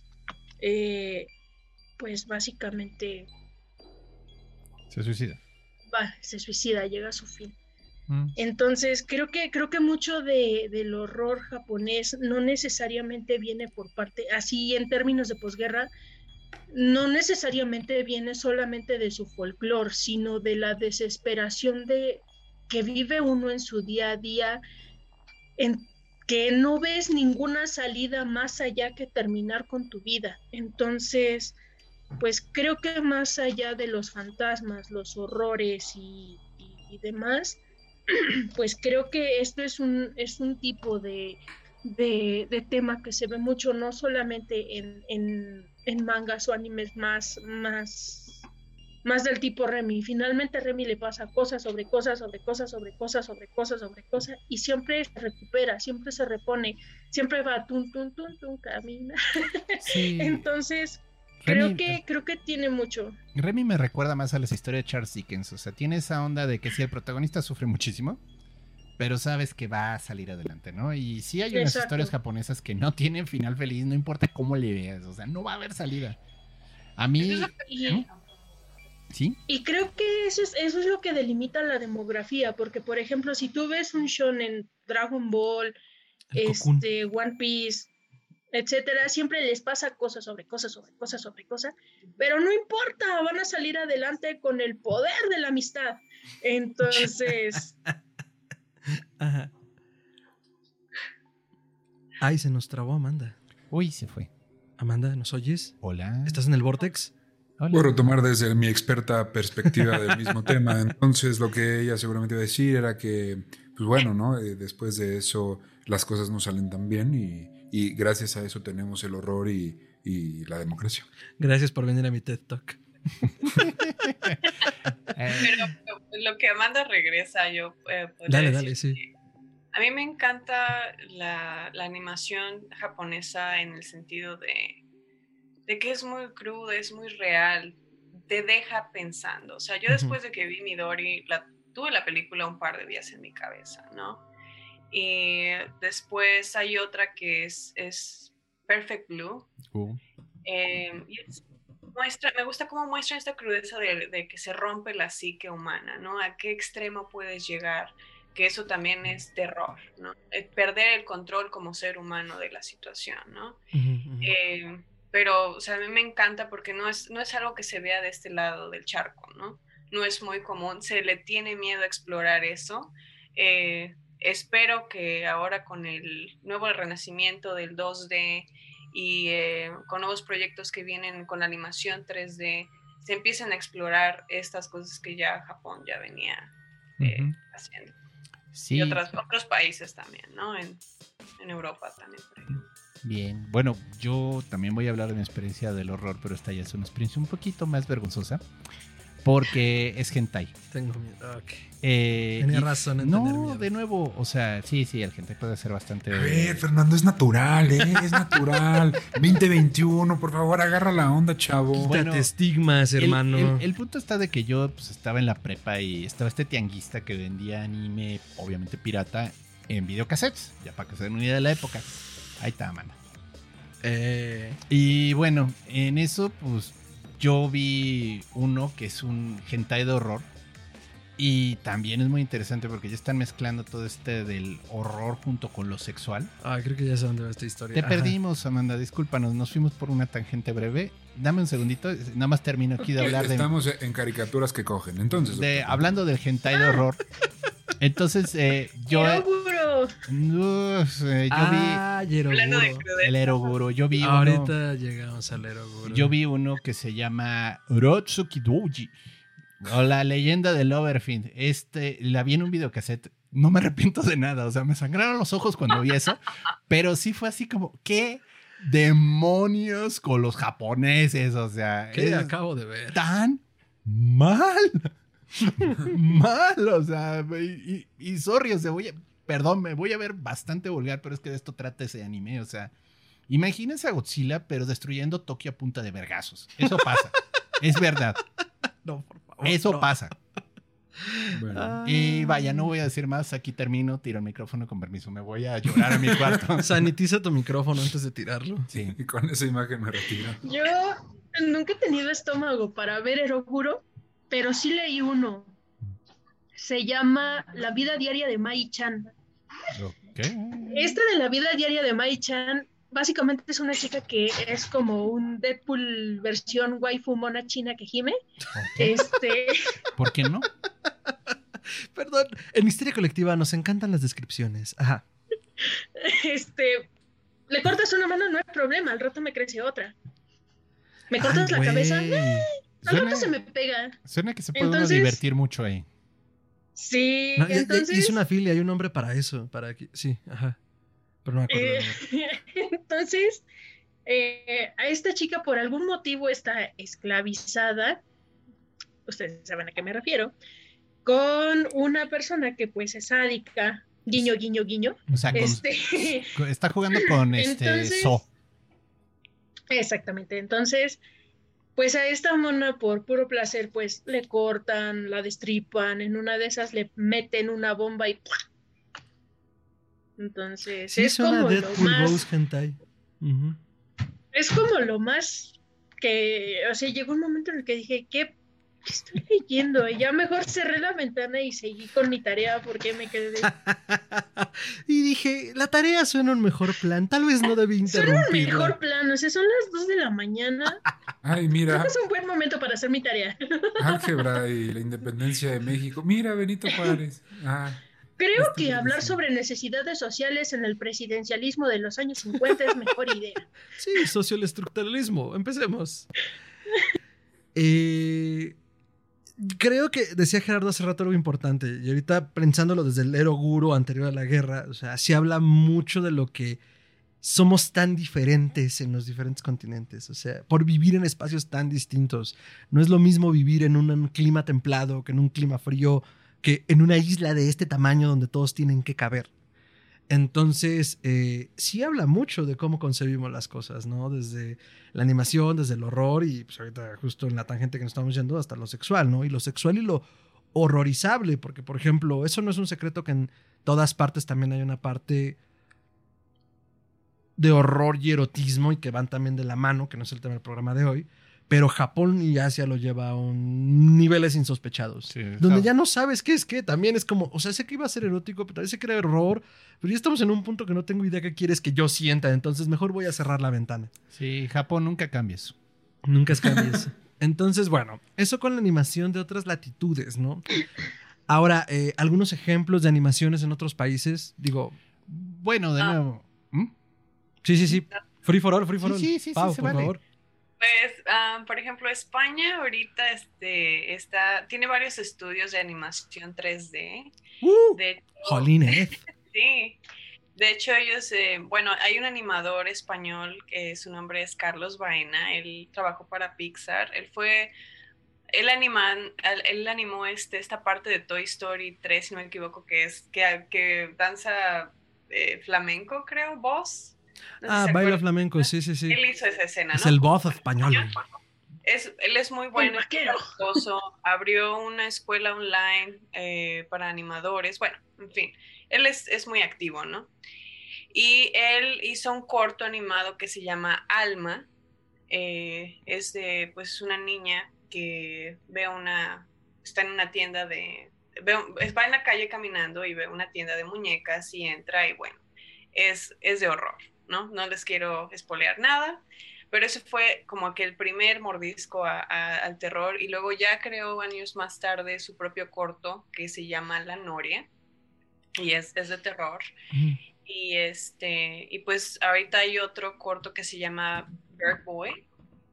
eh, pues básicamente... Se suicida. Va, se suicida, llega a su fin. Entonces, creo que, creo que mucho de, del horror japonés no necesariamente viene por parte, así en términos de posguerra, no necesariamente viene solamente de su folclore, sino de la desesperación de que vive uno en su día a día, en que no ves ninguna salida más allá que terminar con tu vida. Entonces, pues creo que más allá de los fantasmas, los horrores y, demás, pues creo que esto es un, es un tipo de, de, tema que se ve mucho, no solamente en en mangas o animes más, más, más del tipo Remy. Finalmente Remy le pasa cosas sobre cosas, sobre cosas, sobre cosas, sobre cosas, sobre cosas, y siempre se recupera, siempre se repone, siempre va tun, tun, tun, tun, camina. Entonces, creo que, creo que tiene mucho. Remy me recuerda más a las historias de Charles Dickens, o sea, tiene esa onda de que si el protagonista sufre muchísimo, pero sabes que va a salir adelante, ¿no? Y sí hay unas historias japonesas que no tienen final feliz, no importa cómo le veas, o sea, no va a haber salida. A mí... Y, ¿Sí? Y creo que eso es, eso es lo que delimita la demografía, porque por ejemplo, si tú ves un shonen, Dragon Ball, este, One Piece, etcétera, siempre les pasa cosas sobre cosas, sobre cosas, sobre cosas, pero no importa, van a salir adelante con el poder de la amistad. Entonces... Ajá. Ay, se nos trabó Amanda. Uy, se fue. Amanda, ¿nos oyes? Hola. ¿Estás en el Vortex? Puedo retomar desde mi experta perspectiva del mismo tema. Entonces, lo que ella seguramente iba a decir era que, pues bueno, ¿no? Eh, después de eso, las cosas no salen tan bien y, gracias a eso tenemos el horror y, la democracia. Gracias por venir a mi TED Talk. Pero lo que Amanda regresa, yo eh, dale, dale, sí. A mí me encanta la, animación japonesa en el sentido de, de que es muy cruda, es muy real, te deja pensando. O sea, yo después de que vi Midori, la, tuve la película un par de días en mi cabeza, ¿no? Y después hay otra que es, es Perfect Blue. Uh. Eh, y es muestra, me gusta cómo muestra esta crudeza de, que se rompe la psique humana, ¿no? A qué extremo puedes llegar, que eso también es terror, ¿no? perder el control como ser humano de la situación, ¿no? Eh, pero, o sea, a mí me encanta porque no es, no es algo que se vea de este lado del charco, ¿no? No es muy común, se le tiene miedo a explorar eso. Eh, espero que ahora con el nuevo renacimiento del 2D y eh, con nuevos proyectos que vienen con animación 3D, se empiezan a explorar estas cosas que ya Japón ya venía eh, haciendo. Y otras, otros países también, ¿no? En, en Europa también, Bien, bueno, yo también voy a hablar de mi experiencia del horror, pero esta ya es una experiencia un poquito más vergonzosa. Porque es hentai. Tengo miedo. Eh, Tenía razón en No, de nuevo, o sea, sí, sí, el hentai puede ser bastante. A ver, Fernando, es natural, ¿eh? Es natural. 2021, por favor, agarra la onda, chavo. Quítate estigmas, hermano. El, punto está de que yo pues, estaba en la prepa y estaba este tianguista que vendía anime, obviamente pirata, en videocassettes. Ya para que se den una idea de la época. Ahí está, mano. Eh. Y bueno, en eso, pues yo vi uno que es un hentai de horror. Y también es muy interesante porque ya están mezclando todo este del horror junto con lo sexual. Ah, creo que ya sé dónde va esta historia. Te perdimos, Amanda, discúlpanos, nos fuimos por una tangente breve. Dame un segundito, nada más termino aquí de hablar de... Estamos en caricaturas que cogen, entonces... De, hablando del hentai de horror. Entonces, eh, yo... Eh, yo ah, vi el Eroguro. Yo vi Ahorita llegamos al Eroguro. Yo vi uno que se llama Rotsuki Doji. O la leyenda del Overfield. Este, la vi en un videocassette. No me arrepiento de nada. O sea, me sangraron los ojos cuando vi eso. pero sí fue así como, ¿qué demonios con los japoneses? O sea, ¿qué acabo de ver? Tan mal. mal. O sea, y, y, sorry, o sea, voy a, perdón, me voy a ver bastante vulgar, pero es que de esto trata ese anime. O sea, imagínense a Godzilla, pero destruyendo Tokio a punta de vergazos. Eso pasa. es verdad. No, por eso pasa. Y vaya, no voy a decir más. Aquí termino, tiro el micrófono con permiso. Me voy a llorar a mi cuarto. Sanitiza tu micrófono antes de tirarlo. Sí. Y con esa imagen me retiro. Yo nunca he tenido estómago para ver Eroguro, pero sí leí uno. Se llama La vida diaria de Mai Chan. Este de la vida diaria de Mai Chan básicamente es una chica que es como un Deadpool versión waifu mona china que gime. Este. ¿Por qué no? Perdón, en Misteria Colectiva nos encantan las descripciones. Ajá. Este. Le cortas una mano, no hay problema, al rato me crece otra. Me cortas la cabeza, al rato se me pega. Suena que se puede divertir mucho ahí. Sí, entonces... Es una filia, hay un nombre para eso, para que... Sí, ajá. Eh, entonces, eh, a esta chica por algún motivo está esclavizada, ustedes saben a qué me refiero, con una persona que pues es sádica, guiño, guiño, guiño. O sea, este, está jugando con este So. Exactamente, entonces, pues a esta mona por puro placer, pues le cortan, la destripan, en una de esas le meten una bomba y entonces, es como lo más. Es como lo más que. O sea, llegó un momento en el que dije, ¿qué estoy leyendo? Y ya mejor cerré la ventana y seguí con mi tarea porque me quedé. y dije, la tarea suena un mejor plan. Tal vez no debí interrumpir. Suena un mejor plan. O sea, son las 2 de la mañana. Ay, mira. es un buen momento para hacer mi tarea. Álgebra y la independencia de México. Mira, Benito Juárez. Ah. Creo que hablar sobre necesidades sociales en el presidencialismo de los años 50 es mejor idea. Sí, socioestructuralismo. Empecemos. Eh, creo que decía Gerardo hace rato algo importante, y ahorita pensándolo desde el Eroguro anterior a la guerra, o sea, sí habla mucho de lo que somos tan diferentes en los diferentes continentes, o sea, por vivir en espacios tan distintos. No es lo mismo vivir en un clima templado que en un clima frío que en una isla de este tamaño donde todos tienen que caber. Entonces, eh, sí habla mucho de cómo concebimos las cosas, ¿no? Desde la animación, desde el horror y pues ahorita justo en la tangente que nos estamos yendo hasta lo sexual, ¿no? Y lo sexual y lo horrorizable, porque por ejemplo, eso no es un secreto que en todas partes también hay una parte de horror y erotismo y que van también de la mano, que no es el tema del programa de hoy, pero Japón y Asia lo lleva a un niveles insospechados. donde ya no sabes qué es qué. También es como, o sea, sé que iba a ser erótico, pero también sé que era error. Pero ya estamos en un punto que no tengo idea qué quieres que yo sienta. Entonces mejor voy a cerrar la ventana. Sí, Japón nunca cambies. Nunca cambies. entonces, bueno, eso con la animación de otras latitudes, ¿no? Ahora, eh, algunos ejemplos de animaciones en otros países. Digo. Bueno, de ah. nuevo. ¿Mm? Sí, sí, sí. Free for all, free for all. Sí, sí, sí, por favor. Pues, por ejemplo, España ahorita este, está, tiene varios estudios de animación 3D. Uh, de sí. De hecho, ellos, eh, bueno, hay un animador español que su nombre es Carlos Baena. Él trabajó para Pixar. Él fue, él, animan, él, animó este, esta parte de Toy Story 3, si no me equivoco, que es que, que danza eh, flamenco, creo, voz ah, baila flamenco, sí, sí, sí. Él hizo esa escena, Es el voz español. Es, él es muy bueno, es abrió una escuela online eh, para animadores, bueno, en fin, él es, es, muy activo, ¿no? Y él hizo un corto animado que se llama Alma, Eh, es de pues una niña que ve una, está en una tienda de, va en la calle caminando y ve una tienda de muñecas y entra y bueno, es, es de horror, ¿no? No les quiero espolear nada, pero ese fue como aquel primer mordisco al terror y luego ya creó años más tarde su propio corto que se llama La Noria y es, es de terror. Y este, y pues ahorita hay otro corto que se llama Bird Boy,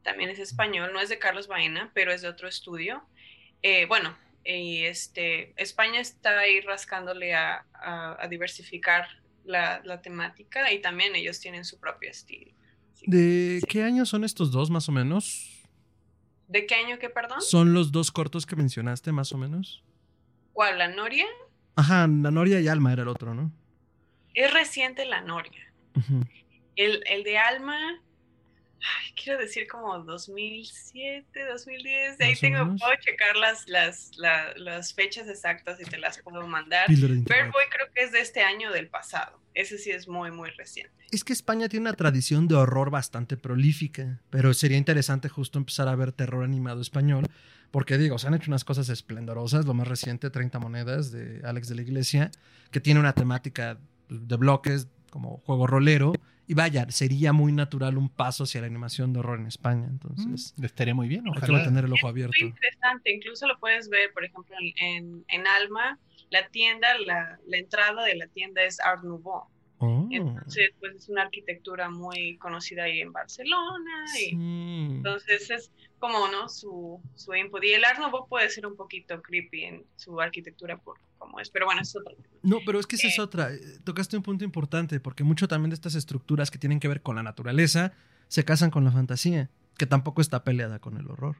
también es español, no es de Carlos Baena, pero es de otro estudio. Eh, bueno, y este, España está ahí rascándole a, diversificar la, temática y también ellos tienen su propio estilo. ¿De qué año son estos dos más o menos? ¿De qué año qué, perdón? Son los dos cortos que mencionaste más o menos. ¿Cuál? ¿La Noria? Ajá, La Noria y Alma era el otro, ¿no? Es reciente La Noria. el, el de Alma quiero decir como 2007, 2010. De ahí tengo, puedo checar las, las, las, fechas exactas y te las puedo mandar. Boy creo que es de este año del pasado. Ese sí es muy, muy reciente. Es que España tiene una tradición de horror bastante prolífica, pero sería interesante justo empezar a ver terror animado español, porque digo, se han hecho unas cosas esplendorosas. Lo más reciente, 30 monedas de Alex de la Iglesia, que tiene una temática de bloques como juego rolero y vaya, sería muy natural un paso hacia la animación de horror en España. Entonces, mm, estaría muy bien. Ojalá. tener el ojo abierto. Es muy interesante. Incluso lo puedes ver, por ejemplo, en, en Alma, la tienda, la, la, entrada de la tienda es Art Nouveau. Oh. Entonces, pues es una arquitectura muy conocida ahí en Barcelona. Y, Entonces, es como, ¿no? Su, su input. Y el Art Nouveau puede ser un poquito creepy en su arquitectura por como es, pero bueno, es otro No, pero es que esa es eh, otra. Eh, tocaste un punto importante, porque mucho también de estas estructuras que tienen que ver con la naturaleza se casan con la fantasía, que tampoco está peleada con el horror.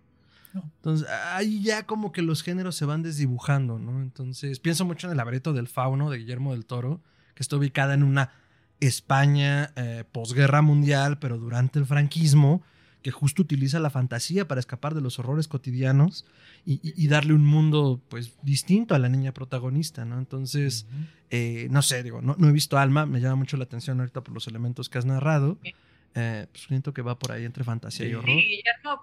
Entonces, ahí ya como que los géneros se van desdibujando, ¿no? Entonces, pienso mucho en el laberinto del fauno de Guillermo del Toro, que está ubicada en una España eh, posguerra mundial, pero durante el franquismo, que justo utiliza la fantasía para escapar de los horrores cotidianos y, darle un mundo pues distinto a la niña protagonista, ¿no? Entonces, eh, no sé, digo, no, he visto Alma, me llama mucho la atención ahorita por los elementos que has narrado. Eh, pues siento que va por ahí entre fantasía y horror. Sí,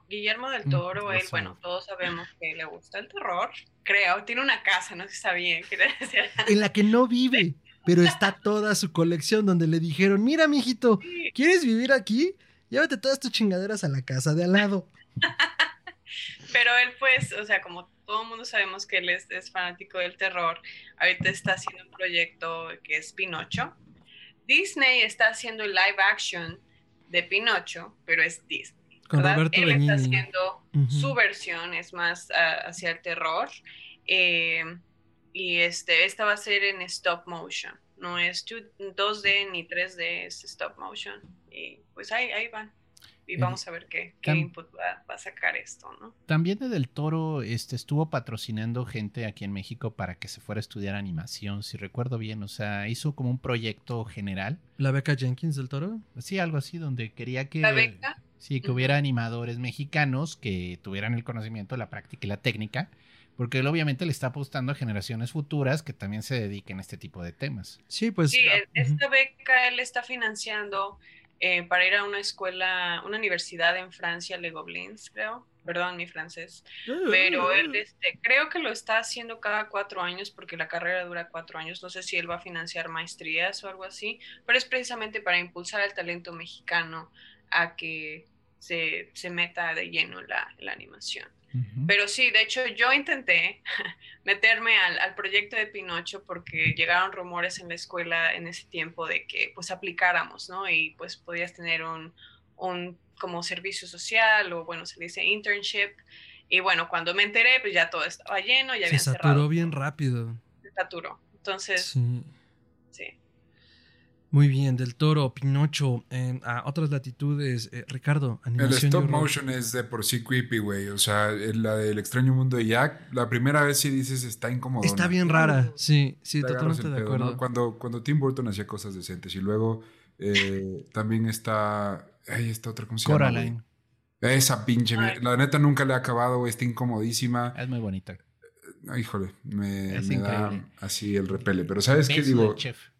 Guillermo, del mm, Toro, él, bueno, todos sabemos que le gusta el terror, creo, tiene una casa, no sé si está bien, decir. En la que no vive, pero está toda su colección donde le dijeron, mira, mijito, ¿quieres vivir aquí? llévate todas tus chingaderas a la casa de al lado. Pero él pues, o sea, como todo el mundo sabemos que él es, fanático del terror, ahorita está haciendo un proyecto que es Pinocho. Disney está haciendo el live action de Pinocho, pero es Disney. Con él está haciendo su versión, es más hacia el terror. Eh, y este, esta va a ser en stop motion. No es 2D ni 3D, es stop motion. Y pues ahí, ahí van. Y vamos a ver qué, input va, a sacar esto, ¿no? También Del Toro este, estuvo patrocinando gente aquí en México para que se fuera a estudiar animación, si recuerdo bien. O sea, hizo como un proyecto general. ¿La beca Jenkins del Toro? Sí, algo así, donde quería que... ¿La beca? Sí, que hubiera animadores mexicanos que tuvieran el conocimiento, la práctica y la técnica porque él obviamente le está apostando a generaciones futuras que también se dediquen a este tipo de temas. Sí, pues. Sí, esta beca él está financiando eh, para ir a una escuela, una universidad en Francia, Le Goblins, creo. Perdón, mi francés. Pero él este, creo que lo está haciendo cada cuatro años porque la carrera dura cuatro años. No sé si él va a financiar maestrías o algo así, pero es precisamente para impulsar al talento mexicano a que se, se meta de lleno la, la animación. Pero sí, de hecho yo intenté meterme al, proyecto de Pinocho porque llegaron rumores en la escuela en ese tiempo de que pues aplicáramos, ¿no? Y pues podías tener un, un como servicio social o bueno, se dice internship. Y bueno, cuando me enteré, pues ya todo estaba lleno, ya Se saturó bien rápido. Se saturó. Entonces, sí. Muy bien, del Toro, Pinocho, en, a otras latitudes. Eh, Ricardo, animación. El stop motion es de por sí creepy, güey. O sea, la del extraño mundo de Jack, la primera vez sí dices está incómodo. Está bien rara, sí, sí, totalmente de acuerdo. Cuando, cuando Tim Burton hacía cosas decentes y luego eh, también está. Ahí está otra, ¿cómo se Coraline. Esa pinche. La neta nunca le ha acabado, güey. Está incomodísima. Es muy bonita. híjole, me, da así el repele. Pero ¿sabes qué digo? Chef.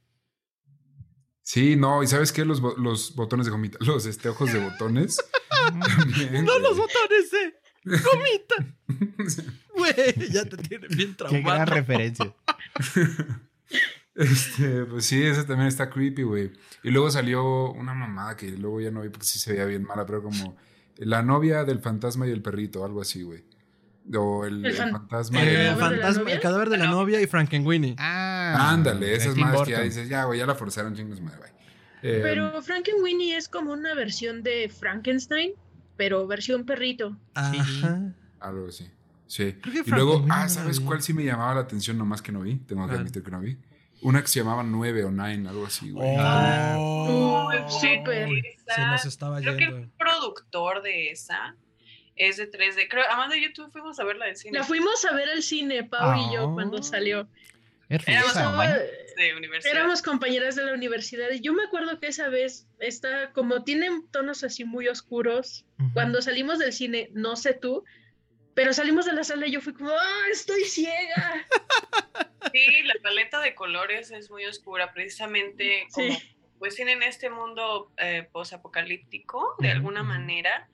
Sí, no, y ¿sabes qué? Los, los botones de gomita, los este, ojos de botones. no los botones, eh. Gomita. Güey, ya te tiene bien traumado. Qué gran referencia. Este, pues sí, ese también está creepy, güey. Y luego salió una mamada que luego ya no vi porque sí se veía bien mala, pero como la novia del fantasma y el perrito, algo así, güey. O el, fantasma. El, el, fantasma, el cadáver de la novia y Frankenweenie. Ah, ándale, esas más que ya dices, ya, güey, ya la forzaron chingos madre, güey. Eh, pero Frankenweenie es como una versión de Frankenstein, pero versión perrito. Ajá. Algo así. Sí. Y luego, ah, ¿sabes cuál sí me llamaba la atención? Nomás que no vi. Tengo que admitir que no vi. Una que se llamaba 9 o 9, algo así, güey. Oh, súper. Se nos estaba Creo que el productor de esa es de 3D. Creo, Amanda y yo tú fuimos a verla del cine. La fuimos a ver al cine, Pau y yo, cuando ah. salió. Éramos, de éramos compañeras de la universidad y yo me acuerdo que esa vez está como tienen tonos así muy oscuros. Cuando salimos del cine, no sé tú, pero salimos de la sala y yo fui como, ¡ah, estoy ciega! Sí, la paleta de colores es muy oscura, precisamente como pues tienen este mundo eh, posapocalíptico de alguna manera,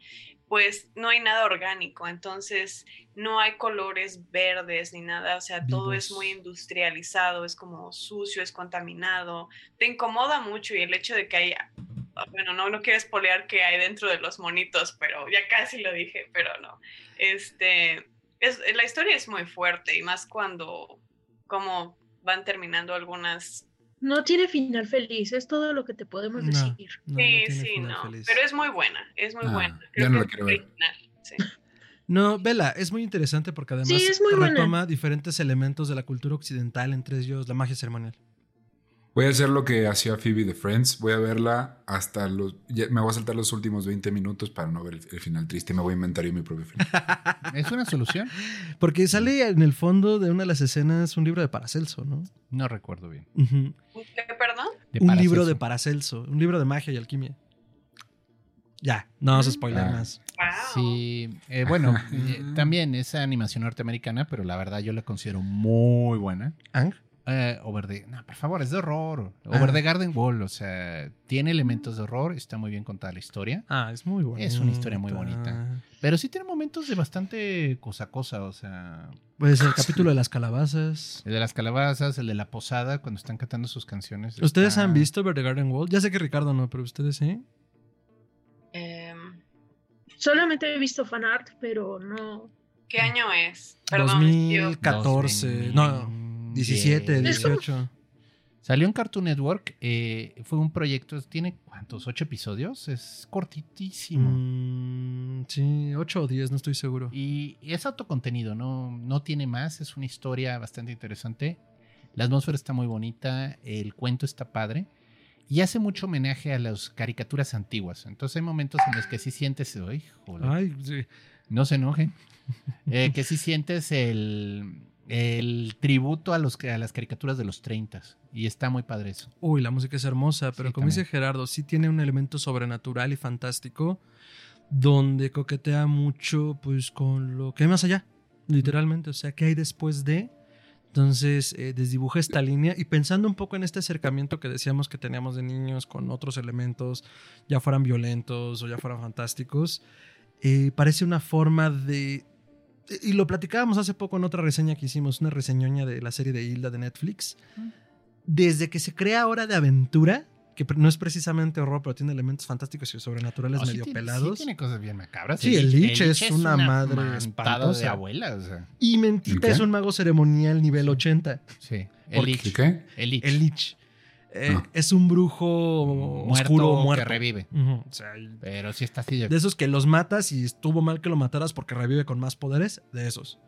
pues no hay nada orgánico, entonces no hay colores verdes ni nada, o sea, todo es muy industrializado, es como sucio, es contaminado, te incomoda mucho y el hecho de que haya Ah, bueno, no, no quiero espolear qué hay dentro de los monitos, pero ya casi lo dije, pero no. Este, es, la historia es muy fuerte y más cuando, como van terminando algunas... No tiene final feliz, es todo lo que te podemos decir. sí, sí, no, pero es muy buena, es muy ah, buena. Creo no que quiero No, Vela, es muy interesante porque además retoma diferentes elementos de la cultura occidental, entre ellos la magia ceremonial. Voy a hacer lo que hacía Phoebe de Friends. Voy a verla hasta los. me voy a saltar los últimos 20 minutos para no ver el, final triste. Me voy a inventar yo mi propio final. ¿Es una solución? Porque sale en el fondo de una de las escenas un libro de Paracelso, ¿no? No recuerdo bien. ¿Qué, perdón? un libro de Paracelso. Un libro de magia y alquimia. Ya, no vamos a spoiler ah. más. Sí, eh, bueno, eh, también es animación norteamericana, pero la verdad yo la considero muy buena. ¿Ang? Eh, over the, no, por favor, es de horror. Over ah. the Garden Wall, o sea, tiene elementos de horror, está muy bien contada la historia. Ah, es muy bonita. Es una historia muy bonita. Pero sí tiene momentos de bastante cosa cosa, o sea. Pues el capítulo de las calabazas. El de las calabazas, el de la posada, cuando están cantando sus canciones. ¿Ustedes han visto Over the Garden Wall? Ya sé que Ricardo no, pero ustedes sí. Em, solamente he visto fanart, pero no. ¿Qué año es? Perdón, 2014. No. 17, 18. Salió en Cartoon Network. Eh, fue un proyecto. ¿Tiene cuántos? ¿Ocho episodios? Es cortitísimo. Mm, sí, ocho o diez, no estoy seguro. Y, es autocontenido, no, no tiene más. Es una historia bastante interesante. La atmósfera está muy bonita. El cuento está padre. Y hace mucho homenaje a las caricaturas antiguas. Entonces hay momentos en los que sí sientes. Ay, sí. No se enojen. Eh, que sí sientes el el tributo a, los, a las caricaturas de los 30 y está muy padre eso. Uy, la música es hermosa, pero como dice Gerardo, sí tiene un elemento sobrenatural y fantástico donde coquetea mucho pues con lo que hay más allá, literalmente, o sea, ¿qué hay después de? Entonces eh, desdibujé esta línea y pensando un poco en este acercamiento que decíamos que teníamos de niños con otros elementos, ya fueran violentos o ya fueran fantásticos, eh, parece una forma de y lo platicábamos hace poco en otra reseña que hicimos, una reseñoña de la serie de Hilda de Netflix. Desde que se crea Hora de Aventura, que no es precisamente horror, pero tiene elementos fantásticos y sobrenaturales medio pelados. Sí tiene cosas bien macabras. Sí, el Lich, es, una, madre espantosa. de abuela. Y Mentita es un mago ceremonial nivel 80. Sí. El Lich. ¿Qué? El Lich. El Lich. Eh, es un brujo oscuro muerto. que revive. Pero sí está así. De... esos que los matas y estuvo mal que lo mataras porque revive con más poderes, de esos.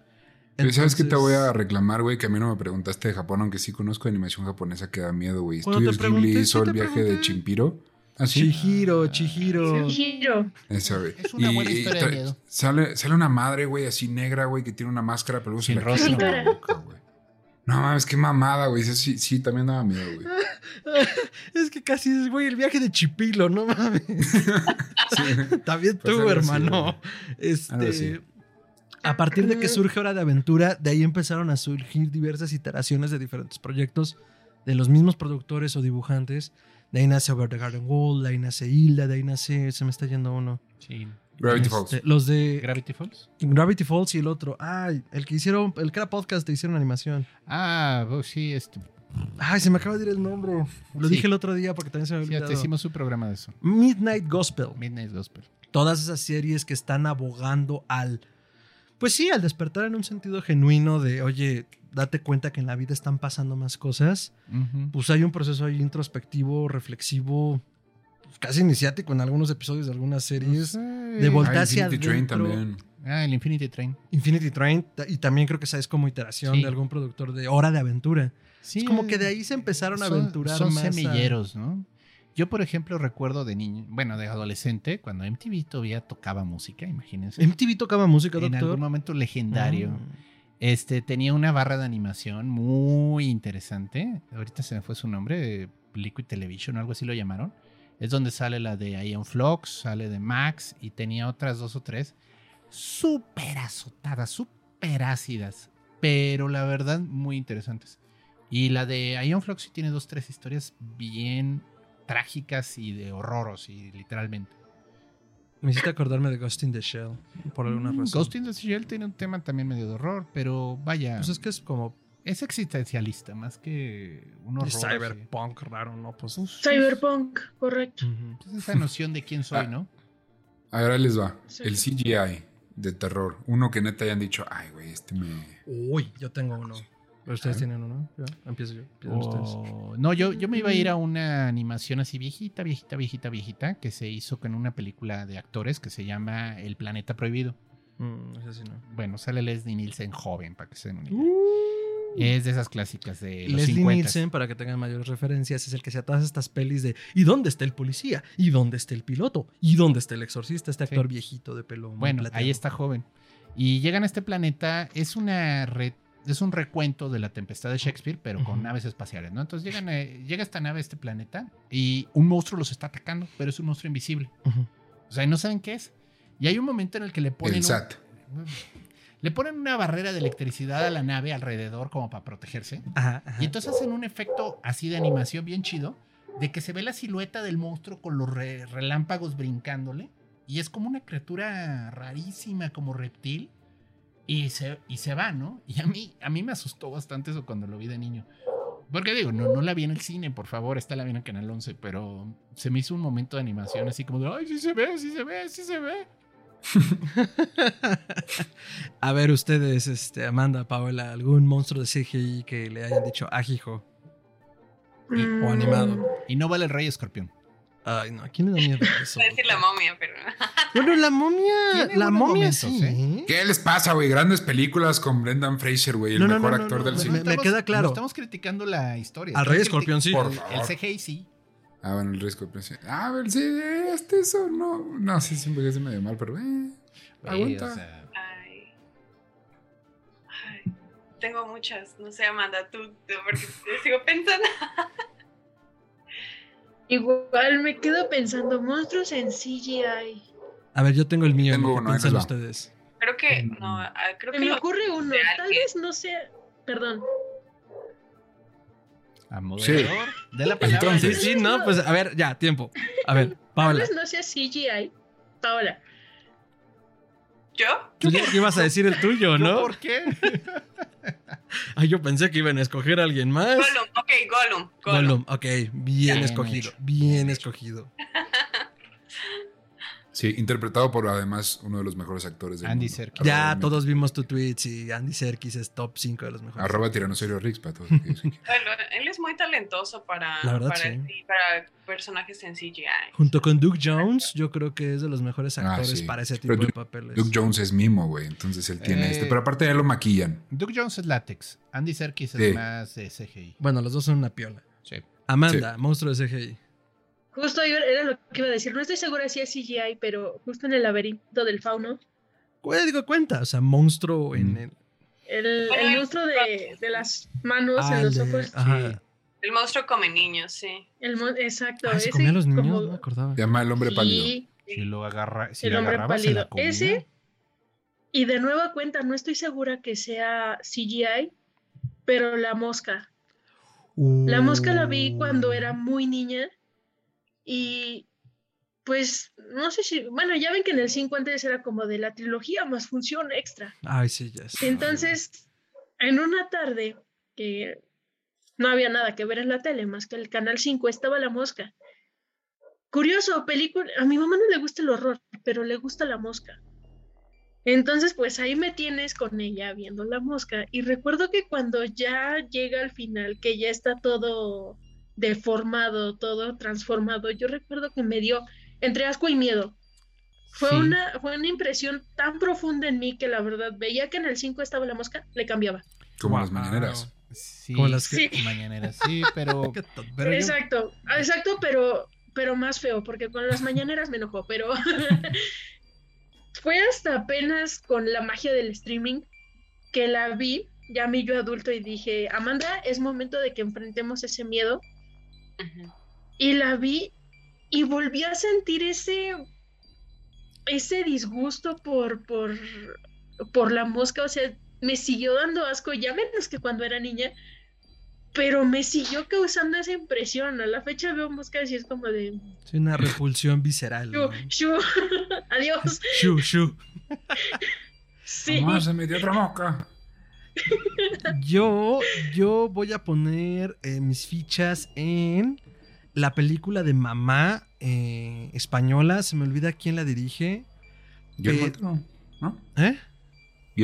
¿Sabes qué te voy a reclamar, güey? Que a mí no me preguntaste de Japón, aunque sí conozco animación japonesa que da miedo, güey. Estudios Ghibli hizo el viaje de Chimpiro. ¿Ah, sí? Chihiro, Chihiro. Chihiro. Eso, güey. Es una buena historia de miedo. Sale, sale una madre, güey, así negra, güey, que tiene una máscara, pero se la güey. No mames, qué mamada, güey. Sí, sí, también daba miedo, güey. es que casi es, güey, el viaje de Chipilo, no mames. también pues tú, hermano. este. A partir de que surge Hora de Aventura, de ahí empezaron a surgir diversas iteraciones de diferentes proyectos de los mismos productores o dibujantes. De ahí nace Over the Garden Wall, de ahí nace Hilda, de ahí nace. Se me está yendo uno. Sí. Gravity Falls. Este, los de Gravity Falls. Gravity Falls y el otro. Ay, el que hicieron, el que era podcast te hicieron animación. Ah, oh, sí, este. Ay, se me acaba de ir el nombre. Lo dije el otro día porque también se me olvidó. Sí, te hicimos un programa de eso. Midnight Gospel. Midnight Gospel. Todas esas series que están abogando al. Pues sí, al despertar en un sentido genuino de, oye, date cuenta que en la vida están pasando más cosas. Pues hay un proceso ahí introspectivo, reflexivo, casi iniciático en algunos episodios de algunas series. De voltear ah, Infinity Train también. Ah, el Infinity Train. Infinity Train. Y también creo que sabes como iteración de algún productor de Hora de Aventura. Sí, es como que de ahí se empezaron a aventurar son semilleros, ¿no? Yo, por ejemplo, recuerdo de niño, bueno, de adolescente, cuando MTV todavía tocaba música, imagínense. MTV tocaba música, doctor. En algún momento legendario. Mm. Este, tenía una barra de animación muy interesante. Ahorita se me fue su nombre, Liquid Television o algo así lo llamaron. Es donde sale la de Ion Flux, sale de Max y tenía otras dos o tres súper azotadas, súper ácidas, pero la verdad muy interesantes. Y la de Ion Flux sí tiene dos, tres historias bien trágicas y de horroros, y literalmente. Me hiciste acordarme de Ghost in the Shell, por alguna mm, razón. Ghost in the Shell tiene un tema también medio de horror, pero vaya. Pues es que es como. Es existencialista, más que un horror. Cyberpunk raro, ¿no? Pues, Cyberpunk, correcto. Es esa noción de quién soy, ah, ¿no? Ahora les va. El CGI de terror. Uno que neta hayan dicho, ay, güey, este me. Uy, yo tengo uno. Pero ustedes tienen uno, ¿Ya? Empiezo yo. Oh, no, yo, yo me iba a ir a una animación así viejita, viejita, viejita, viejita, que se hizo con una película de actores que se llama El Planeta Prohibido. Mm, no. Bueno, sale Leslie Nielsen joven, para que se den una idea. Es de esas clásicas de los Leslie Nielsen, para que tengan mayores referencias, es el que se todas estas pelis de ¿y dónde está el policía? ¿Y dónde está el piloto? ¿Y dónde está el exorcista? Este actor viejito de pelo. Bueno, ahí está joven. Y llegan a este planeta, es una red es un recuento de la tempestad de Shakespeare, pero con naves espaciales, ¿no? Entonces llegan, eh, llega esta nave a este planeta y un monstruo los está atacando, pero es un monstruo invisible. O sea, no saben qué es. Y hay un momento en el que le ponen. El SAT. le ponen una barrera de electricidad a la nave alrededor como para protegerse. Y entonces hacen un efecto así de animación bien chido, de que se ve la silueta del monstruo con los relámpagos brincándole. Y es como una criatura rarísima, como reptil y se, y se va, ¿no? Y a mí, a mí me asustó bastante eso cuando lo vi de niño. Porque digo, no, no la vi en el cine, por favor, está la vi en el Canal 11, pero se me hizo un momento de animación así como de, ay, sí se ve, sí se ve, sí se ve. a ver, ustedes, este, Amanda, Paola, algún monstruo de CGI que le hayan dicho ajijo o animado. Y no vale el Rey Escorpión. Ay, no, ¿a quién le da miedo eso? a decir la momia, pero. bueno, la momia. La momia sí. ¿eh? ¿Qué les pasa, güey? Grandes películas con Brendan Fraser, güey, el mejor actor del cine. Me, queda claro. estamos criticando la historia. Al Rey Escorpión, sí. Por el, CGI, sí. Ah, bueno, el Rey Escorpión, sí. Ah, a ver, sí, este eso no. No, sí, siempre es medio mal, pero. Eh, aguanta. Ay. Ay. Tengo muchas. No sé, Amanda, tú, tú porque sigo pensando. Igual me quedo pensando, monstruos en CGI. A ver, yo tengo el mío, tengo uno, piensan ustedes. Creo que, no, ah, creo que me ocurre uno, tal vez no sea, perdón. A moderador de la palabra. Entonces, sí, no, pues a ver, ya, tiempo. A ver, Paola. Tal vez no sea CGI. Paola. ¿Yo? Tú ibas a decir el tuyo, ¿no? ¿Por qué? Ay, yo pensé que iban a escoger a alguien más. Gollum, ok, Gollum. Gollum, ok, bien escogido, bien escogido. Sí, interpretado por además uno de los mejores actores del Andy Serkis. Ya todos vimos tu tweet y Andy Serkis es top 5 de los mejores. Arroba Tiranosaurio Rix para todos. él es muy talentoso para, para, personajes en CGI. Junto con Duke Jones, yo creo que es de los mejores ah, actores para ese tipo de papeles. Duke Jones es mimo, güey, entonces él tiene este. Pero aparte ya lo maquillan. Duke Jones es látex. Andy Serkis es más de CGI. Bueno, los dos son una piola. Sí. Amanda, monstruo de CGI. Justo era lo que iba a decir. No estoy segura si es CGI, pero justo en el laberinto del fauno. digo cuenta, o sea, monstruo en el. El, monstruo de, de, las manos ah, en los ojos. El monstruo come niños, sí. El exacto. Ah, ¿se comía a los niños? No me acordaba. llama el hombre pálido. Si lo agarra, si el lo hombre agarraba, pálido. Se la comía. Ese. Y de nueva cuenta, no estoy segura que sea CGI, pero la mosca. La mosca la vi cuando era muy niña y pues, no sé si, bueno, ya ven que en el 5 antes era como de la trilogía más función extra. Ay, sí, ya sé. Entonces, en una tarde que no había nada que ver en la tele más que el canal 5 estaba la mosca. Curioso, película, a mi mamá no le gusta el horror, pero le gusta la mosca. Entonces, pues ahí me tienes con ella viendo la mosca. Y recuerdo que cuando ya llega al final, que ya está todo deformado, todo transformado, yo recuerdo que me dio entre asco y miedo. Fue, una, fue una impresión tan profunda en mí que la verdad veía que en el 5 estaba la mosca, le cambiaba. Como las mañaneras. Sí, Como las sí. mañaneras, sí, pero... exacto, exacto, pero, pero más feo, porque con las mañaneras me enojó, pero fue hasta apenas con la magia del streaming que la vi, ya mi yo adulto, y dije, Amanda, es momento de que enfrentemos ese miedo. Y la vi y volví a sentir ese ese disgusto por, por, por la mosca, o sea, me siguió dando asco, ya menos que cuando era niña, pero me siguió causando esa impresión. A la fecha veo moscas y es como de. Es una repulsión visceral. Shu, Adiós. Shu, shu. Sí. se metió otra mosca. Yo, yo voy a poner eh, mis fichas en la película de mamá eh, española. Se me olvida quién la dirige. Guillermo eh, ¿no? ¿Eh?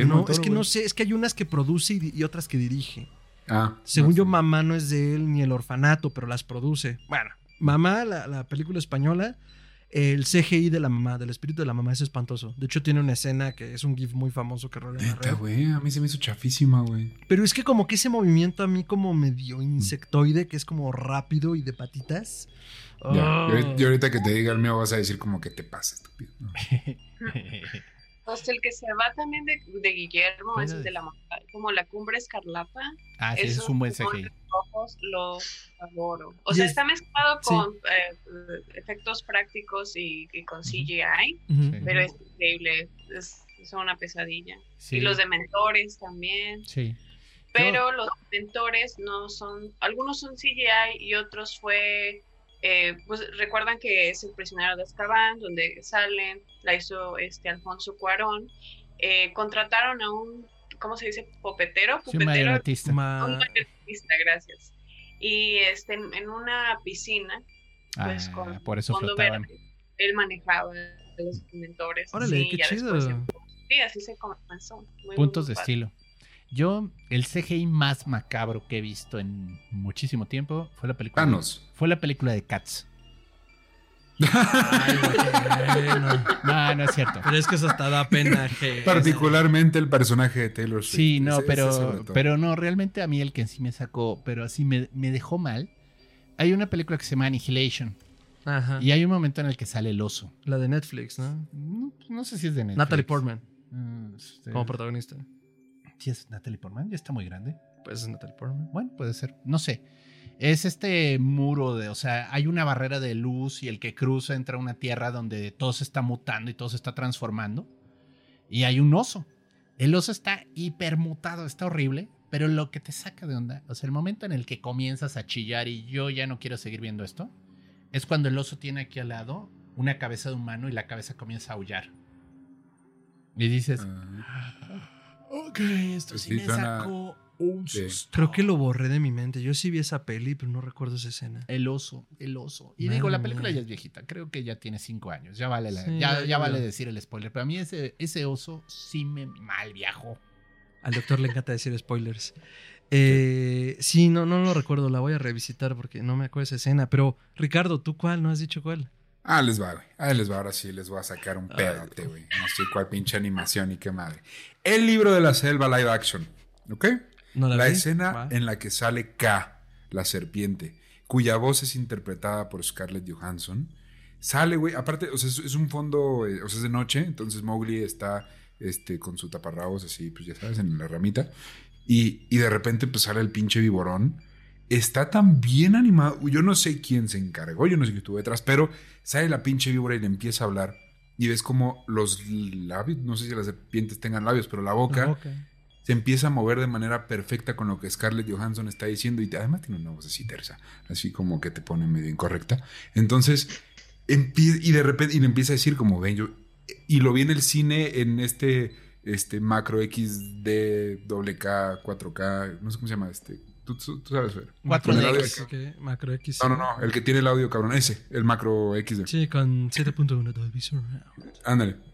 no, es que no sé, es que hay unas que produce y, otras que dirige. Ah. Según yo, Mamá no es de él ni el orfanato, pero las produce. Bueno, Mamá, la, película española, el CGI de la mamá, del espíritu de la mamá es espantoso. De hecho, tiene una escena que es un GIF muy famoso que rola en la red. güey, a mí se me hizo chafísima, güey. Pero es que como que ese movimiento a mí como medio insectoide, que es como rápido y de patitas. Ya, y ahorita que te diga el mío vas a decir como que te pasa, estúpido. Pues el que se va también de, de Guillermo es el de la como la cumbre escarlata. Ah, sí, ese es un buen CGI. Ojos, lo adoro. O sea, está mezclado con eh, efectos prácticos y, con CGI, pero es increíble. Es, una pesadilla. Y los dementores también. Sí. Pero los dementores no son, algunos son CGI y otros fue eh, pues recuerdan que es el prisionero de Azkaban, donde salen, la hizo este Alfonso Cuarón, eh, contrataron a un, ¿cómo se dice? Popetero, un marionetista. Un gracias. Y este, en una piscina, pues ah, con por eso flotaban. él manejaba los mentores. Órale, qué chido. sí, así se comenzó. Puntos de estilo. Yo, el CGI más macabro que he visto en muchísimo tiempo fue la película. fue la película de Cats. Ay, no, no es cierto. Pero es que eso hasta da pena. Particularmente el personaje de Taylor Swift. Sí, no, pero, pero no, realmente a mí el que sí me sacó, pero así me, dejó mal. Hay una película que se llama Annihilation. Ajá. Y hay un momento en el que sale el oso. La de Netflix, ¿no? No, sé si es de Netflix. Natalie Portman. Mm, este, como protagonista. ¿Sí es Natalie Portman? ¿Ya está muy grande? Pues es Natalie Portman. Bueno, puede ser. No sé. Es este muro de, o sea, hay una barrera de luz y el que cruza entra a una tierra donde todo se está mutando y todo se está transformando. Y hay un oso. El oso está hipermutado, está horrible, pero lo que te saca de onda, o sea, el momento en el que comienzas a chillar y yo ya no quiero seguir viendo esto, es cuando el oso tiene aquí al lado una cabeza de humano y la cabeza comienza a aullar. Y dices, ah. Ok, esto pues sí, me sacó un susto. Creo que lo borré de mi mente. Yo sí vi esa peli, pero no recuerdo esa escena. El oso, el oso. Y digo, la película ya es viejita. Creo que ya tiene cinco años. Ya vale, ya, vale decir el spoiler. Pero a mí ese, ese oso sí me mal viajó. Al doctor le encanta decir spoilers. Eh, sí, no, no lo recuerdo. La voy a revisitar porque no me acuerdo esa escena. Pero, Ricardo, ¿tú cuál? ¿No has dicho cuál? Ah, les va, güey. Ah, les va. Ahora sí les voy a sacar un pedote, güey. No sé cuál pinche animación y qué madre. El libro de la selva live action. ¿Ok? La, escena en la que sale K, la serpiente, cuya voz es interpretada por Scarlett Johansson. Sale, güey. Aparte, o sea, es, un fondo, eh, o sea, es de noche. Entonces Mowgli está este, con su taparrabos así, pues ya sabes, en la ramita. Y, y de repente, pues sale el pinche viborón está tan bien animado. Yo no sé quién se encargó, yo no sé quién estuvo detrás, pero sale la pinche víbora y le empieza a hablar. Y ves como los labios, no sé si las serpientes tengan labios, pero la boca, se empieza a mover de manera perfecta con lo que Scarlett Johansson está diciendo. Y además tiene una voz así tersa, así como que te pone medio incorrecta. Entonces, y de repente, y le empieza a decir como, ven, yo, y lo vi en el cine en este, este macro XD, WK, 4K, no sé cómo se llama este. Tú, sabes ver. 4X. macro X. No, no, no, el que tiene el audio cabrón, ese, el macro XD. Sí, con 7.1 Dolby Surround. Ándale.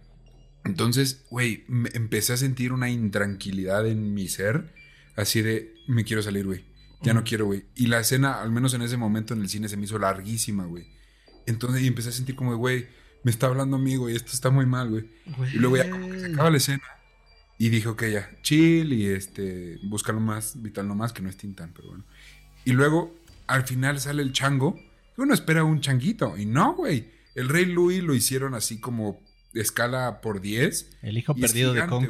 Entonces, güey, empecé a sentir una intranquilidad en mi ser, así de, me quiero salir, güey. Ya no quiero, güey. Y la escena, al menos en ese momento en el cine, se me hizo larguísima, güey. Entonces, y empecé a sentir como, güey, me está hablando a mí, güey, esto está muy mal, güey. Y luego ya como que se acaba la escena. Y dije, ok, ya, chill y este, busca lo más vital nomás, que no es Tintán, pero bueno. Y luego, al final sale el chango. Uno espera un changuito. Y no, güey. El Rey Louis lo hicieron así como escala por 10. El hijo perdido de Kong.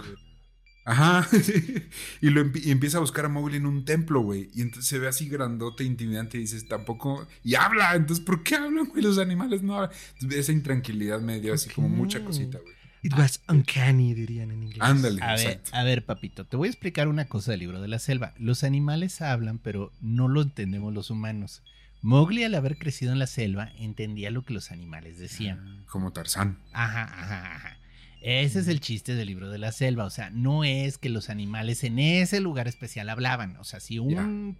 Ajá. y, lo empieza a buscar a Mowgli en un templo, güey. Y entonces se ve así grandote, intimidante. Y dices, tampoco. Y habla. Entonces, ¿por qué hablan, güey? Los animales no hablan. Entonces, esa intranquilidad me dio así como mucha cosita, güey. It was uncanny, dirían en inglés. Ándale. A ver, a ver, papito, te voy a explicar una cosa del libro de la selva. Los animales hablan, pero no lo entendemos los humanos. Mowgli, al haber crecido en la selva, entendía lo que los animales decían. Ah, como Tarzán. Ajá, ajá, ajá. Ese es el chiste del libro de la selva. O sea, no es que los animales en ese lugar especial hablaban. O sea, si, un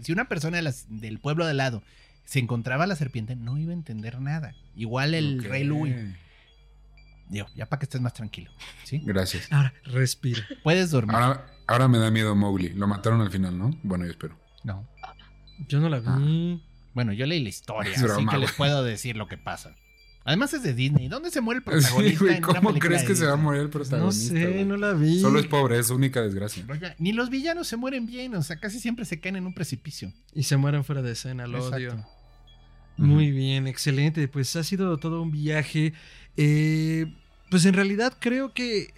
si una persona del pueblo de al lado se encontraba la serpiente, no iba a entender nada. Igual el rey Louis. Dios, ya para que estés más tranquilo. ¿sí? Gracias. Ahora, respira. Puedes dormir. Ahora, me da miedo Mowgli. Lo mataron al final, ¿no? Bueno, yo espero. No. Yo no la vi. Ah. Bueno, yo leí la historia, así que les puedo decir lo que pasa. Además es de Disney. ¿Dónde se muere el protagonista? ¿Cómo crees que se va a morir el protagonista? No sé, no la vi. Solo es pobre, es única desgracia. ni los villanos se mueren bien, o sea, casi siempre se caen en un precipicio. Y se mueren fuera de escena, lo odio. Muy bien, excelente. Pues ha sido todo un viaje. Eh, pues en realidad creo que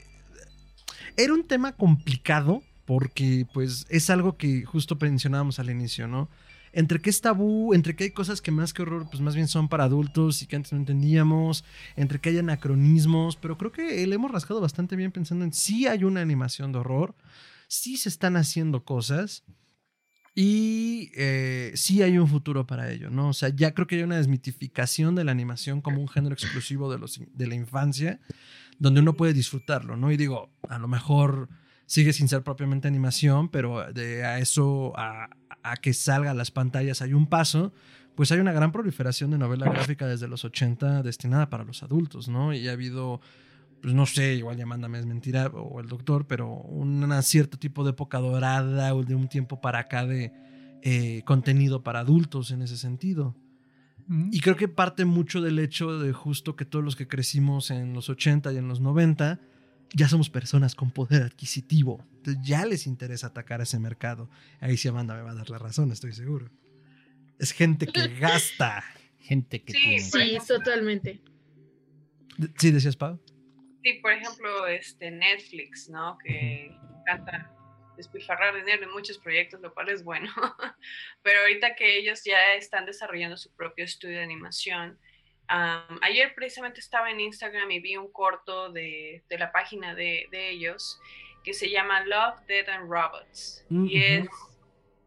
era un tema complicado porque pues es algo que justo mencionábamos al inicio, ¿no? Entre que es tabú, entre que hay cosas que más que horror, pues más bien son para adultos y que antes no entendíamos, entre que hay anacronismos, pero creo que le hemos rascado bastante bien pensando en si hay una animación de horror, si se están haciendo cosas y eh, sí hay un futuro para ello, ¿no? O sea, ya creo que hay una desmitificación de la animación como un género exclusivo de, los, de la infancia, donde uno puede disfrutarlo, ¿no? Y digo, a lo mejor sigue sin ser propiamente animación, pero de a eso, a, que salga a las pantallas hay un paso, pues hay una gran proliferación de novela gráfica desde los 80 destinada para los adultos, ¿no? Y ha habido, pues no sé, igual ya mándame es mentira o el doctor, pero un cierto tipo de época dorada o de un tiempo para acá de eh, contenido para adultos en ese sentido. Y creo que parte mucho del hecho de justo que todos los que crecimos en los 80 y en los 90, ya somos personas con poder adquisitivo. Entonces ya les interesa atacar ese mercado. Ahí sí Amanda me va a dar la razón, estoy seguro. Es gente que gasta. Gente que sí, Sí, totalmente. ¿Sí decías, Pau? Sí, por ejemplo, este Netflix, ¿no? Que encanta despilfarrar dinero en muchos proyectos, lo cual es bueno. Pero ahorita que ellos ya están desarrollando su propio estudio de animación, ayer precisamente estaba en Instagram y vi un corto de, de la página de, de, ellos que se llama Love, Dead and Robots. Mm, y es,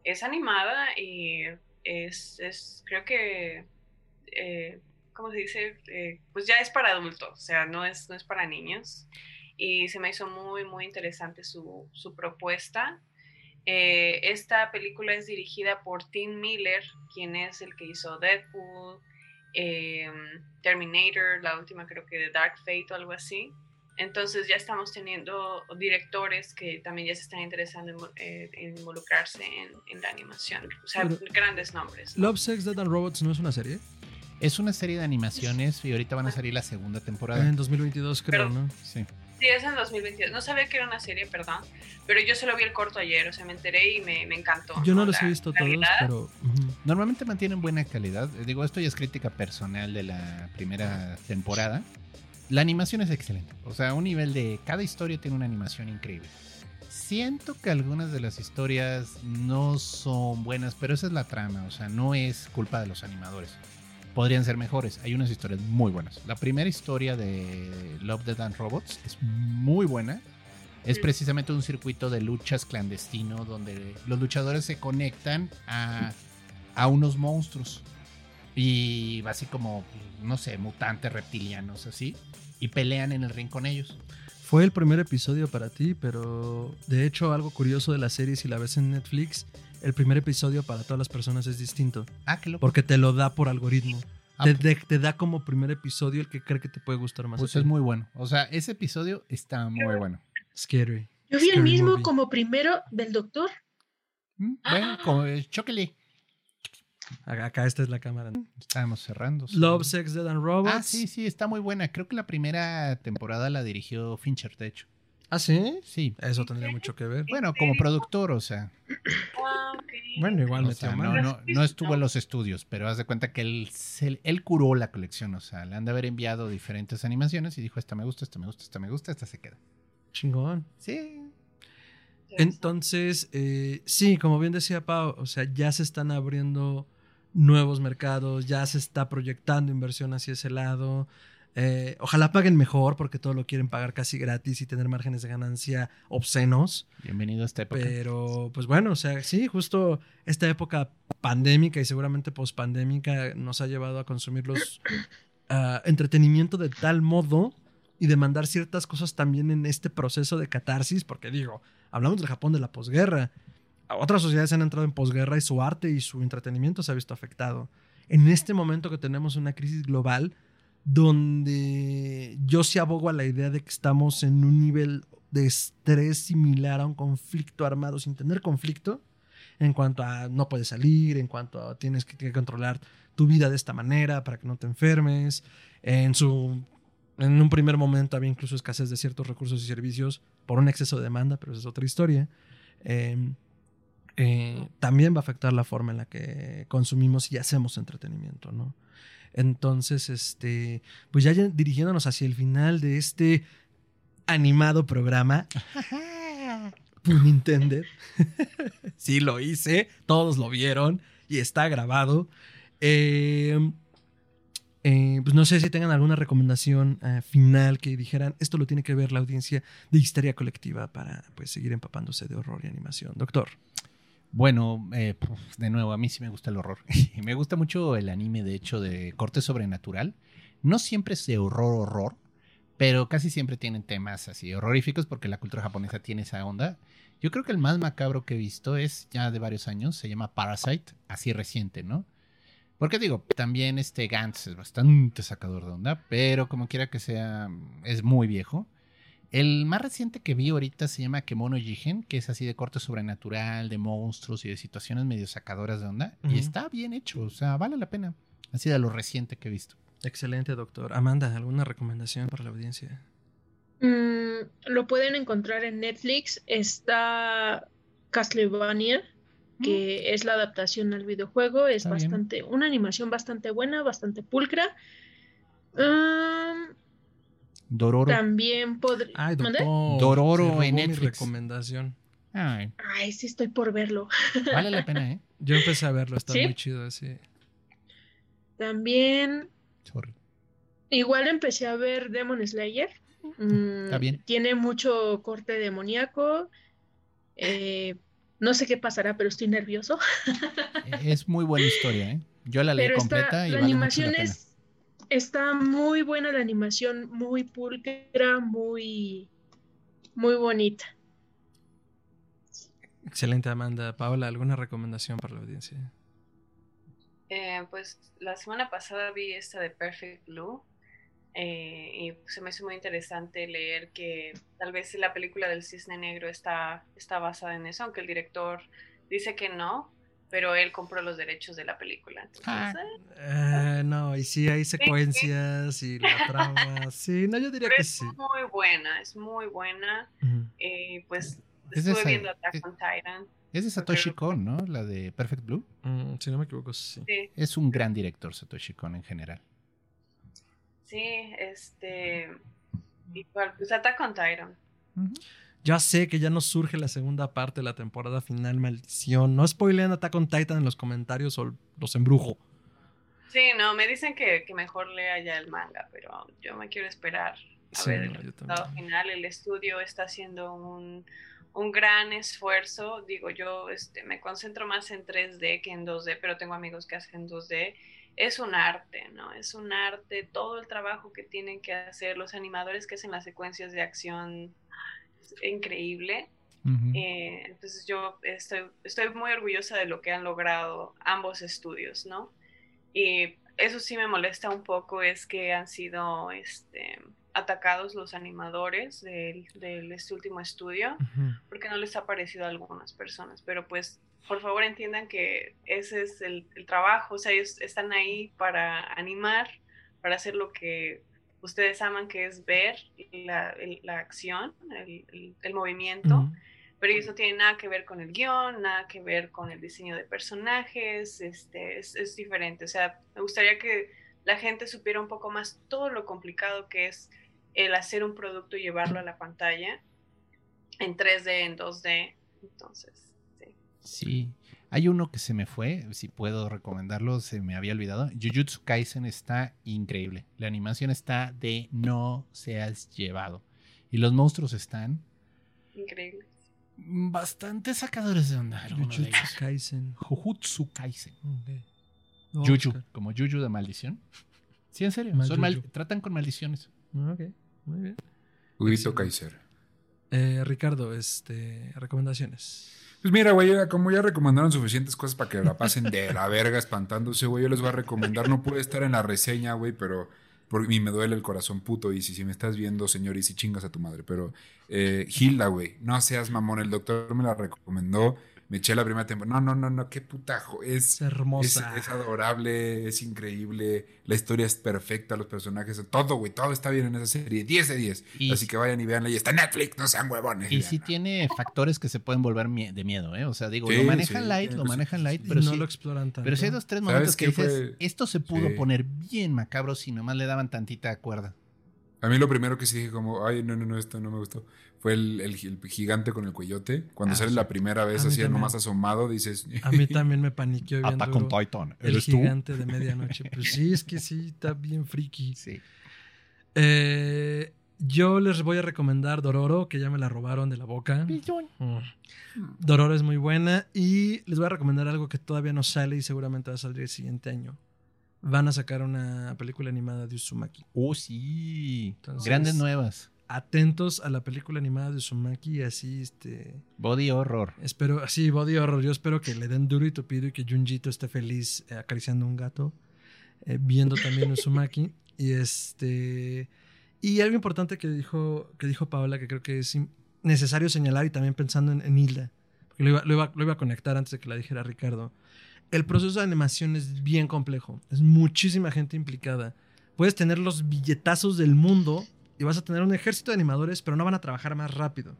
es, animada y es, es creo que, eh, ¿cómo se dice? Eh, pues ya es para adultos, o sea, no es, no es para niños. Y se me hizo muy, muy interesante su, su propuesta. Eh, esta película es dirigida por Tim Miller, quien es el que hizo Deadpool, Em, Terminator, la última creo que de Dark Fate o algo así. Entonces ya estamos teniendo directores que también ya se están interesando en, eh, involucrarse en, la animación. O sea, grandes nombres. Love, Sex, Dead and Robots no es una serie. Es una serie de animaciones y ahorita van a salir la segunda temporada. En 2022 creo, ¿no? Sí. Sí, es en 2022. No sabía que era una serie, perdón. Pero yo solo vi el corto ayer, o sea, me enteré y me, me encantó. Yo no, los he visto todos, pero. Normalmente mantienen buena calidad. Eh, digo, esto ya es crítica personal de la primera temporada. La animación es excelente. O sea, un nivel de. Cada historia tiene una animación increíble. Siento que algunas de las historias no son buenas, pero esa es la trama. O sea, no es culpa de los animadores podrían ser mejores. Hay unas historias muy buenas. La primera historia de Love, Dead and Robots es muy buena. Es precisamente un circuito de luchas clandestino donde los luchadores se conectan a, a unos monstruos. Y así como, no sé, mutantes reptilianos, así. Y pelean en el ring con ellos. Fue el primer episodio para ti, pero de hecho algo curioso de la serie, si la ves en Netflix, el primer episodio para todas las personas es distinto. Ah, qué loco. Porque te lo da por algoritmo. Ah, te, te, da como primer episodio el que cree que te puede gustar más. Pues es muy bueno. O sea, ese episodio está muy bueno. Scary. Yo vi el mismo como primero del doctor. Mm, bueno, como chóquele. Acá esta es la cámara. Estábamos cerrando. Love, Sex, Dead and Robots. Ah, sí, sí, está muy buena. Creo que la primera temporada la dirigió Fincher, de hecho. ¿Ah, sí? Sí. Eso tendría mucho que ver. Bueno, como productor, o sea. Ah, bueno, igual no, no, no, estuvo en los estudios, pero haz de cuenta que él, él curó la colección. O sea, le han de haber enviado diferentes animaciones y dijo: Esta me gusta, esta me gusta, esta me gusta, esta se queda. Chingón. Sí. Entonces, eh, sí, como bien decía Pau, o sea, ya se están abriendo nuevos mercados, ya se está proyectando inversión hacia ese lado. Eh, ojalá paguen mejor porque todo lo quieren pagar casi gratis y tener márgenes de ganancia obscenos. Bienvenido a esta época. Pero pues bueno, o sea, sí, justo esta época pandémica y seguramente pospandémica nos ha llevado a consumir los ah, entretenimiento de tal modo y demandar ciertas cosas también en este proceso de catarsis, porque digo, hablamos del Japón de la posguerra. Otras sociedades han entrado en posguerra y su arte y su entretenimiento se ha visto afectado. En este momento que tenemos una crisis global, donde yo sí abogo a la idea de que estamos en un nivel de estrés similar a un conflicto armado sin tener conflicto, en cuanto a no puedes salir, en cuanto a tienes que, controlar tu vida de esta manera para que no te enfermes. En su en un primer momento había incluso escasez de ciertos recursos y servicios por un exceso de demanda, pero esa es otra historia. Em, eh, también va a afectar la forma en la que consumimos y hacemos entretenimiento, ¿no? Entonces, este, pues ya dirigiéndonos hacia el final de este animado programa. Pun Nintendo. sí, lo hice. Todos lo vieron y está grabado. Eh, eh, pues no sé si tengan alguna recomendación eh, final que dijeran esto lo tiene que ver la audiencia de Histeria Colectiva para pues seguir empapándose de horror y animación. Doctor. Bueno, eh, de nuevo, a mí sí me gusta el horror. me gusta mucho el anime, de hecho, de corte sobrenatural. No siempre es de horror, horror, pero casi siempre tienen temas así horroríficos porque la cultura japonesa tiene esa onda. Yo creo que el más macabro que he visto es ya de varios años, se llama Parasite, así reciente, ¿no? Porque digo, también este Gantz es bastante sacador de onda, pero como quiera que sea, es muy viejo. El más reciente que vi ahorita se llama Kemono Jigen, que es así de corte sobrenatural, de monstruos y de situaciones medio sacadoras de onda. Y está bien hecho, o sea, vale la pena. Así de lo reciente que he visto. Excelente, doctor. Amanda, ¿alguna recomendación para la audiencia? Mm, lo pueden encontrar en Netflix. Está Castlevania, que mm. es la adaptación al videojuego. Es bastante, una animación bastante buena, bastante pulcra. Um, Dororo. También podría. Ay, doctor. Dororo en Netflix. Mi recomendación. Ay. Ay, sí estoy por verlo. Vale la pena, ¿eh? Yo empecé a verlo, está muy chido, sí. También. Sorry. Igual empecé a ver Demon Slayer. Mm, está bien. Tiene mucho corte demoníaco. Eh, no sé qué pasará, pero estoy nervioso. es muy buena historia, ¿eh? Yo la leí completa y la vale animación mucho la pena. es está muy buena la animación, muy pulcra, muy, muy bonita. Excelente, Amanda. Paola, ¿alguna recomendación para la audiencia? Eh, pues la semana pasada vi esta de Perfect Blue eh, y se me hizo muy interesante leer que tal vez la película del cisne negro está, está basada en eso, aunque el director dice que no, pero él compró los derechos de la película. Ah. Eh, eh, no, y sí hay secuencias y la trama. Sí, no, yo diría que sí. Es muy buena, es muy buena. Eh, pues estuve viendo Attack on Titan. Es de Satoshi Kon, ¿no? La de Perfect Blue. Mm, si no me equivoco, sí. Es un gran director, Satoshi Kon en general. Sí, este. Igual, pues Attack on Titan. Ya sé que ya no surge la segunda parte de la temporada final, maldición. No spoileen Attack on Titan en los comentarios o los embrujo. Sí, no, me dicen que, mejor lea ya el manga, pero yo me quiero esperar a ver el resultado final. El estudio está haciendo un, gran esfuerzo. Digo, yo este, me concentro más en 3D que en 2D, pero tengo amigos que hacen 2D es un arte, ¿no? Es un arte, todo el trabajo que tienen que hacer los animadores que hacen las secuencias de acción increíble. Eh, entonces yo estoy, estoy muy orgullosa de lo que han logrado ambos estudios, ¿no? Y eso sí me molesta un poco, es que han sido este, atacados los animadores de, este último estudio, porque no les ha parecido a algunas personas, pero pues por favor entiendan que ese es el, trabajo, o sea, ellos están ahí para animar, para hacer lo que ustedes aman, que es ver la, la acción, el, el movimiento pero eso no tiene nada que ver con el guion, nada que ver con el diseño de personajes, este, es, es, diferente. O sea, me gustaría que la gente supiera un poco más todo lo complicado que es el hacer un producto y llevarlo a la pantalla en 3D, en 2D. Entonces, sí. Sí. Hay uno que se me fue, si puedo recomendarlo, se me había olvidado. Jujutsu Kaisen está increíble. La animación está de no seas llevado. Y los monstruos están... Increíbles bastante sacadores de onda. Jujutsu Kaisen. Jujutsu Kaisen. como Juju de maldición. Sí, en serio. tratan con maldiciones. Ok, muy bien. Jujutsu Kaiser. Eh, Ricardo, este, recomendaciones. Pues mira, güey, como ya recomendaron suficientes cosas para que la pasen de la verga espantándose, güey, yo les voy a recomendar, no puede estar en la reseña, güey, pero por mí me duele el corazón puto. Y si, si me estás viendo, señor, y si chingas a tu madre. Pero eh, Hilda, güey, no seas mamón. El doctor me la recomendó. Me eché la primera temporada. No, no, no, no, qué putajo. Es, hermosa. Es, adorable, es increíble. La historia es perfecta, los personajes, todo, güey, todo está bien en esa serie. 10 de 10. Así que vayan y veanla. Y está en Netflix, no sean huevones. Y sí tiene factores que se pueden volver de miedo, ¿eh? O sea, digo, lo manejan light, lo manejan light, pero no sí, lo exploran tanto. Pero si hay dos, tres momentos que dices, esto se pudo poner bien macabro si nomás le daban tantita cuerda. A mí lo primero que sí dije como, ay, no, no, no, esto no me gustó, fue el, gigante con el cuellote. Cuando ah, sale la primera vez así nomás asomado, dices... A mí también me paniqueó viendo con Titan. el gigante de medianoche. Pues sí, es que sí, está bien friki. Sí. Eh, yo les voy a recomendar Dororo, que ya me la robaron de la boca. Mm. Dororo es muy buena. Y les voy a recomendar algo que todavía no sale y seguramente va a salir el siguiente año van a sacar una película animada de Uzumaki. Oh, sí. Grandes nuevas. Atentos a la película animada de Uzumaki, así este. Body horror. Espero, así, body horror. Yo espero que le den duro y tupido y que Junjito esté feliz eh, acariciando un gato, eh, viendo también Uzumaki. Y este. Y algo importante que dijo, que dijo Paola, que creo que es necesario señalar y también pensando en, Hilda, porque lo iba, lo, iba, lo iba a conectar antes de que la dijera Ricardo el proceso de animación es bien complejo. Es muchísima gente implicada. Puedes tener los billetazos del mundo y vas a tener un ejército de animadores, pero no van a trabajar más rápido.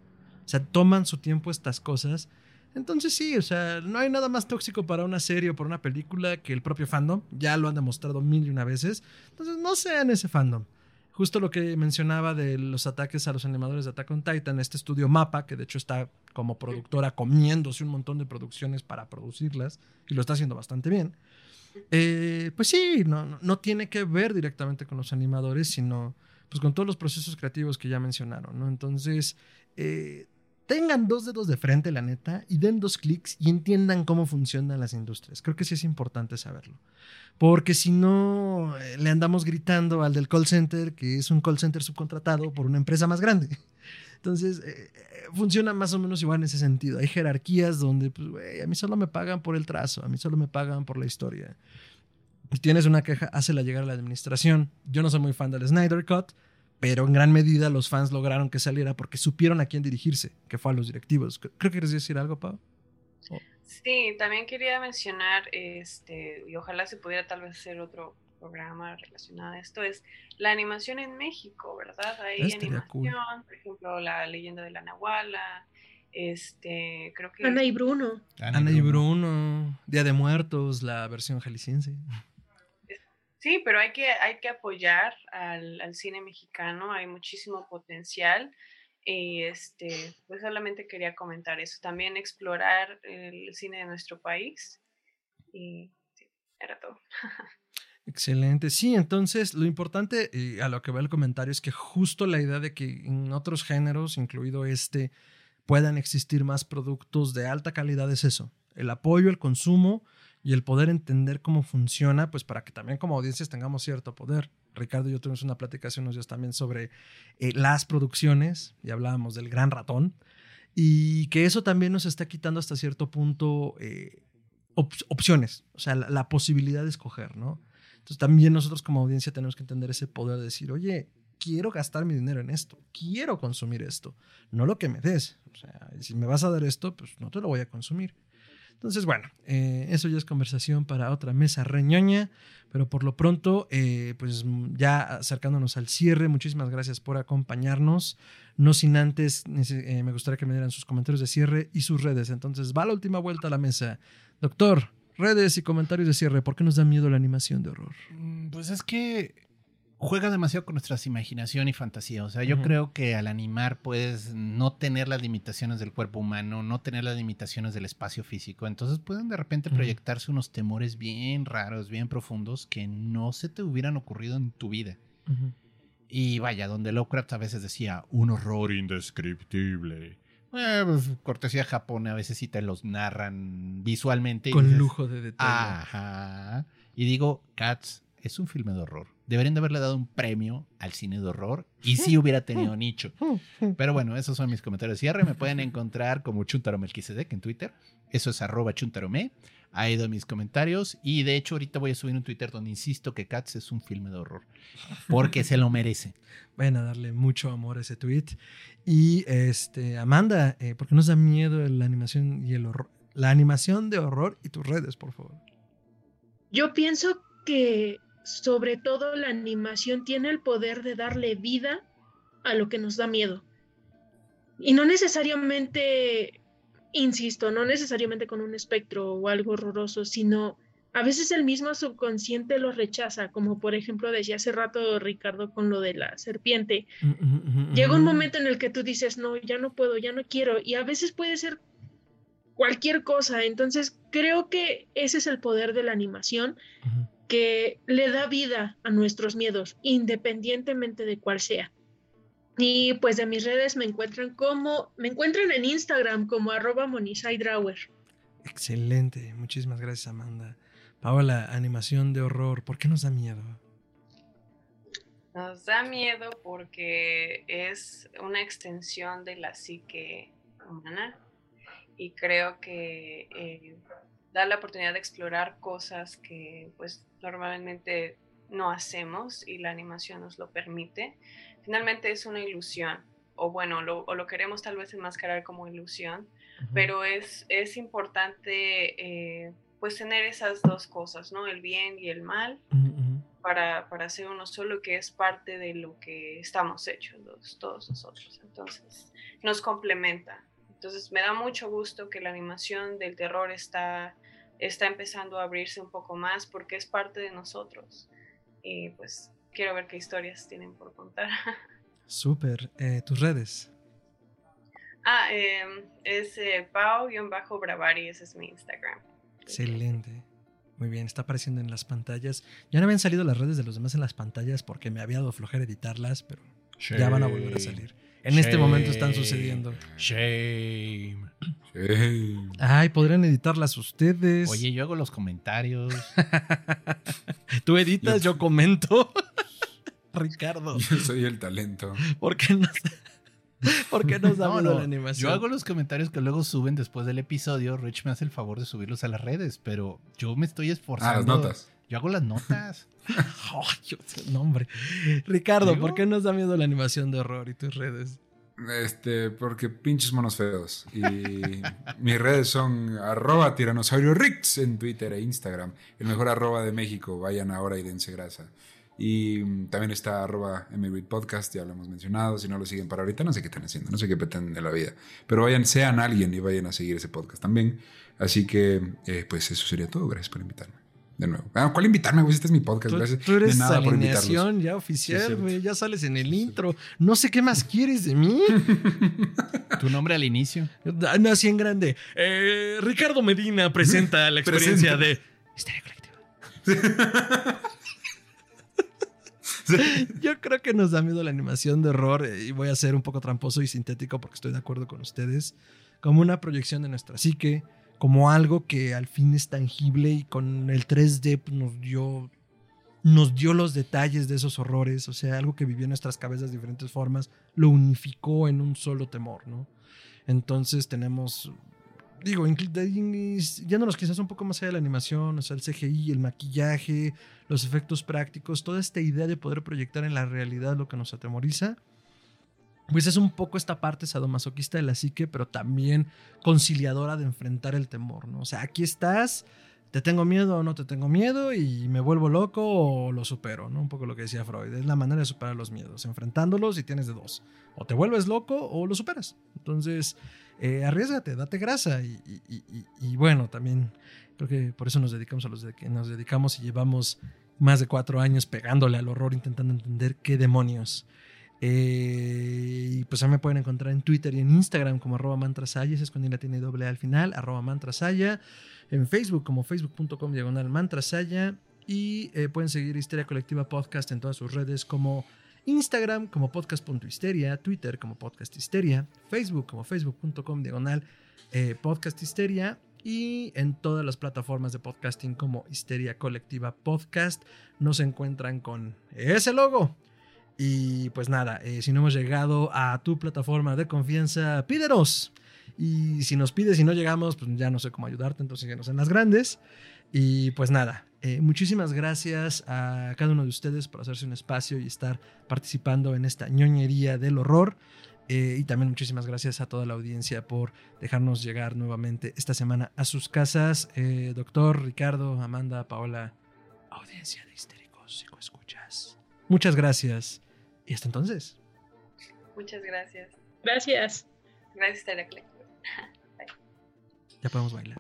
O sea, toman su tiempo estas cosas. Entonces sí, o sea, no hay nada más tóxico para una serie o para una película que el propio fandom. Ya lo han demostrado mil y una veces. Entonces no sean ese fandom justo lo que mencionaba de los ataques a los animadores de Attack on Titan, este estudio Mapa, que de hecho está como productora comiéndose un montón de producciones para producirlas, y lo está haciendo bastante bien. Eh, pues sí, no, no, tiene que ver directamente con los animadores, sino pues con todos los procesos creativos que ya mencionaron, ¿no? Entonces, eh, tengan dos dedos de frente, la neta, y den dos clics y entiendan cómo funcionan las industrias. Creo que sí es importante saberlo. Porque si no, eh, le andamos gritando al del call center, que es un call center subcontratado por una empresa más grande. Entonces, eh, funciona más o menos igual en ese sentido. Hay jerarquías donde, pues, güey, a mí solo me pagan por el trazo, a mí solo me pagan por la historia. Tienes una queja, hácela llegar a la administración. Yo no soy muy fan del Snyder Cut, pero en gran medida los fans lograron que saliera porque supieron a quién dirigirse, que fue a los directivos. Creo que quieres decir algo, Pau. Sí, también quería mencionar, este, y ojalá se pudiera tal vez hacer otro programa relacionado a esto, es la animación en México, ¿verdad? Hay animación, por ejemplo, la leyenda de la Nahuala, este, creo que... Ana y Bruno. Ana, y Bruno. Día de Muertos, la versión jalisciense. Sí, pero hay que, hay que apoyar al, al cine mexicano, hay muchísimo potencial. Y este, pues solamente quería comentar eso. También explorar el cine de nuestro país. Y sí, era todo. Excelente. Sí, entonces lo importante a lo que va el comentario es que justo la idea de que en otros géneros, incluido este, puedan existir más productos de alta calidad es eso. El apoyo, el consumo y el poder entender cómo funciona, pues para que también como audiencias tengamos cierto poder. Ricardo y yo tuvimos una plática hace unos días también sobre eh, las producciones y hablábamos del gran ratón y que eso también nos está quitando hasta cierto punto eh, opciones, o sea, la, posibilidad de escoger, ¿no? Entonces también nosotros como audiencia tenemos que entender ese poder de decir, oye, quiero gastar mi dinero en esto, quiero consumir esto, no lo que me des. O sea, si me vas a dar esto, pues no te lo voy a consumir. Entonces, bueno, eh, eso ya es conversación para otra mesa reñoña, pero por lo pronto, eh, pues ya acercándonos al cierre, muchísimas gracias por acompañarnos. No sin antes, eh, me gustaría que me dieran sus comentarios de cierre y sus redes. Entonces, va la última vuelta a la mesa. Doctor, redes y comentarios de cierre, ¿por qué nos da miedo la animación de horror? Mm, pues es que juega demasiado con nuestra imaginación y fantasía. O sea, yo creo que al animar puedes no tener las limitaciones del cuerpo humano, no tener las limitaciones del espacio físico. Entonces pueden de repente proyectarse unos temores bien raros, bien profundos que no se te hubieran ocurrido en tu vida. Y vaya, donde Lovecraft a veces decía un horror indescriptible. Eh, pues, cortesía Japón, a veces sí te los narran visualmente. Con lujo de detalle. Ajá. Y digo, Cats es un filme de horror Deberían de haberle dado un premio al cine de horror y sí hubiera tenido nicho. Pero bueno, esos son mis comentarios de cierre. Me pueden encontrar como Chuntaromelquisedec en Twitter. Eso es arroba chuntarome. Ha ido mis comentarios y de hecho ahorita voy a subir un Twitter donde insisto que Cats es un filme de horror porque se lo merece. Vayan a darle mucho amor a ese tweet. Y este, Amanda, eh, ¿por qué nos da miedo la animación y el horror? La animación de horror y tus redes, por favor. Yo pienso que sobre todo la animación tiene el poder de darle vida a lo que nos da miedo. Y no necesariamente, insisto, no necesariamente con un espectro o algo horroroso, sino a veces el mismo subconsciente lo rechaza, como por ejemplo decía hace rato Ricardo con lo de la serpiente. Llega un momento en el que tú dices, no, ya no puedo, ya no quiero, y a veces puede ser cualquier cosa. Entonces creo que ese es el poder de la animación, que le da vida a nuestros miedos, independientemente de cuál sea. Y pues de mis redes me encuentran como, me encuentran en Instagram como arroba Excelente, muchísimas gracias Amanda. Paola, animación de horror, ¿por qué nos da miedo? Nos da miedo porque es una extensión de la psique humana y creo que eh, da la oportunidad de explorar cosas que pues normalmente no hacemos y la animación nos lo permite. Finalmente es una ilusión, o bueno, lo, o lo queremos tal vez enmascarar como ilusión, pero es, es importante eh, pues tener esas dos cosas, ¿no? El bien y el mal. Para, para hacer uno solo que es parte de lo que estamos hechos todos nosotros. Entonces, nos complementa. Entonces, me da mucho gusto que la animación del terror está está empezando a abrirse un poco más porque es parte de nosotros. Y pues quiero ver qué historias tienen por contar. Súper. Eh, ¿Tus redes? Ah, em, es eh, Pau-Bravari, ese es mi Instagram. Excelente. Muy bien, está apareciendo en las pantallas. Ya no habían salido las redes de los demás en las pantallas porque me había dado flojera editarlas, pero ya van a volver a salir. En este momento están sucediendo. Shame. Ay, podrían editarlas ustedes. Oye, yo hago los comentarios. Tú editas, yo, comento. Ricardo. Yo soy el talento. ¿Por qué nos, ¿Por qué nos damos la animación? Yo hago los comentarios que luego suben después del episodio. Rich me hace el favor de subirlos a las redes, pero yo me estoy esforzando. Ah, las notas. Yo hago las notas. nombre. Ricardo, ¿por qué nos da miedo la animación de horror y tus redes? Este, porque pinches monos feos. Y mis redes son arroba tiranosaurio Rix en Twitter e Instagram. El mejor arroba de México. Vayan ahora y dense grasa. Y también está arroba Podcast, ya lo hemos mencionado. Si no lo siguen para ahorita, no sé qué están haciendo, no sé qué pretenden de la vida. Pero vayan, sean alguien y vayan a seguir ese podcast también. Así que, eh, pues eso sería todo. Gracias por invitarme de nuevo. Ah, ¿Cuál invitarme, güey? Este es mi podcast. Tú, tú eres de alineación ya oficial, güey. ya sales en el intro. No sé qué más quieres de mí. tu nombre al inicio. Nací en grande. Eh, Ricardo Medina presenta la experiencia de Histeria Colectiva. Yo creo que nos da miedo la animación de horror eh, y voy a ser un poco tramposo y sintético porque estoy de acuerdo con ustedes. Como una proyección de nuestra psique, como algo que al fin es tangible y con el 3D pues, nos dio nos dio los detalles de esos horrores, o sea, algo que vivió en nuestras cabezas de diferentes formas, lo unificó en un solo temor, ¿no? Entonces tenemos, digo, yéndonos quizás un poco más allá de la animación, o sea, el CGI, el maquillaje, los efectos prácticos, toda esta idea de poder proyectar en la realidad lo que nos atemoriza, pues es un poco esta parte sadomasoquista de la psique, pero también conciliadora de enfrentar el temor, ¿no? O sea, aquí estás te tengo miedo o no te tengo miedo y me vuelvo loco o lo supero, ¿no? Un poco lo que decía Freud, es la manera de superar los miedos, enfrentándolos y tienes de dos, o te vuelves loco o lo superas. Entonces, eh, arriesgate, date grasa y, bueno, también creo que por eso nos dedicamos a los de que nos dedicamos y llevamos más de cuatro años pegándole al horror intentando entender qué demonios. Eh, y pues ya me pueden encontrar en Twitter y en Instagram como arroba mantrasaya, es cuando la tiene doble al final, arroba mantrasaya en Facebook como facebook.com diagonal mantrasaya y eh, pueden seguir Histeria Colectiva Podcast en todas sus redes como Instagram como podcast.histeria, Twitter como podcast histeria, Facebook como facebook.com diagonal eh, podcast y en todas las plataformas de podcasting como Histeria Colectiva Podcast nos encuentran con ese logo. Y pues nada, eh, si no hemos llegado a tu plataforma de confianza, pídenos. Y si nos pides y no llegamos, pues ya no sé cómo ayudarte, entonces síguenos en las grandes. Y pues nada, eh, muchísimas gracias a cada uno de ustedes por hacerse un espacio y estar participando en esta ñoñería del horror. Eh, y también muchísimas gracias a toda la audiencia por dejarnos llegar nuevamente esta semana a sus casas. Eh, doctor, Ricardo, Amanda, Paola, audiencia de histéricos escuchas. Muchas gracias y hasta entonces. Muchas gracias. Gracias. Gracias, Ya podemos bailar.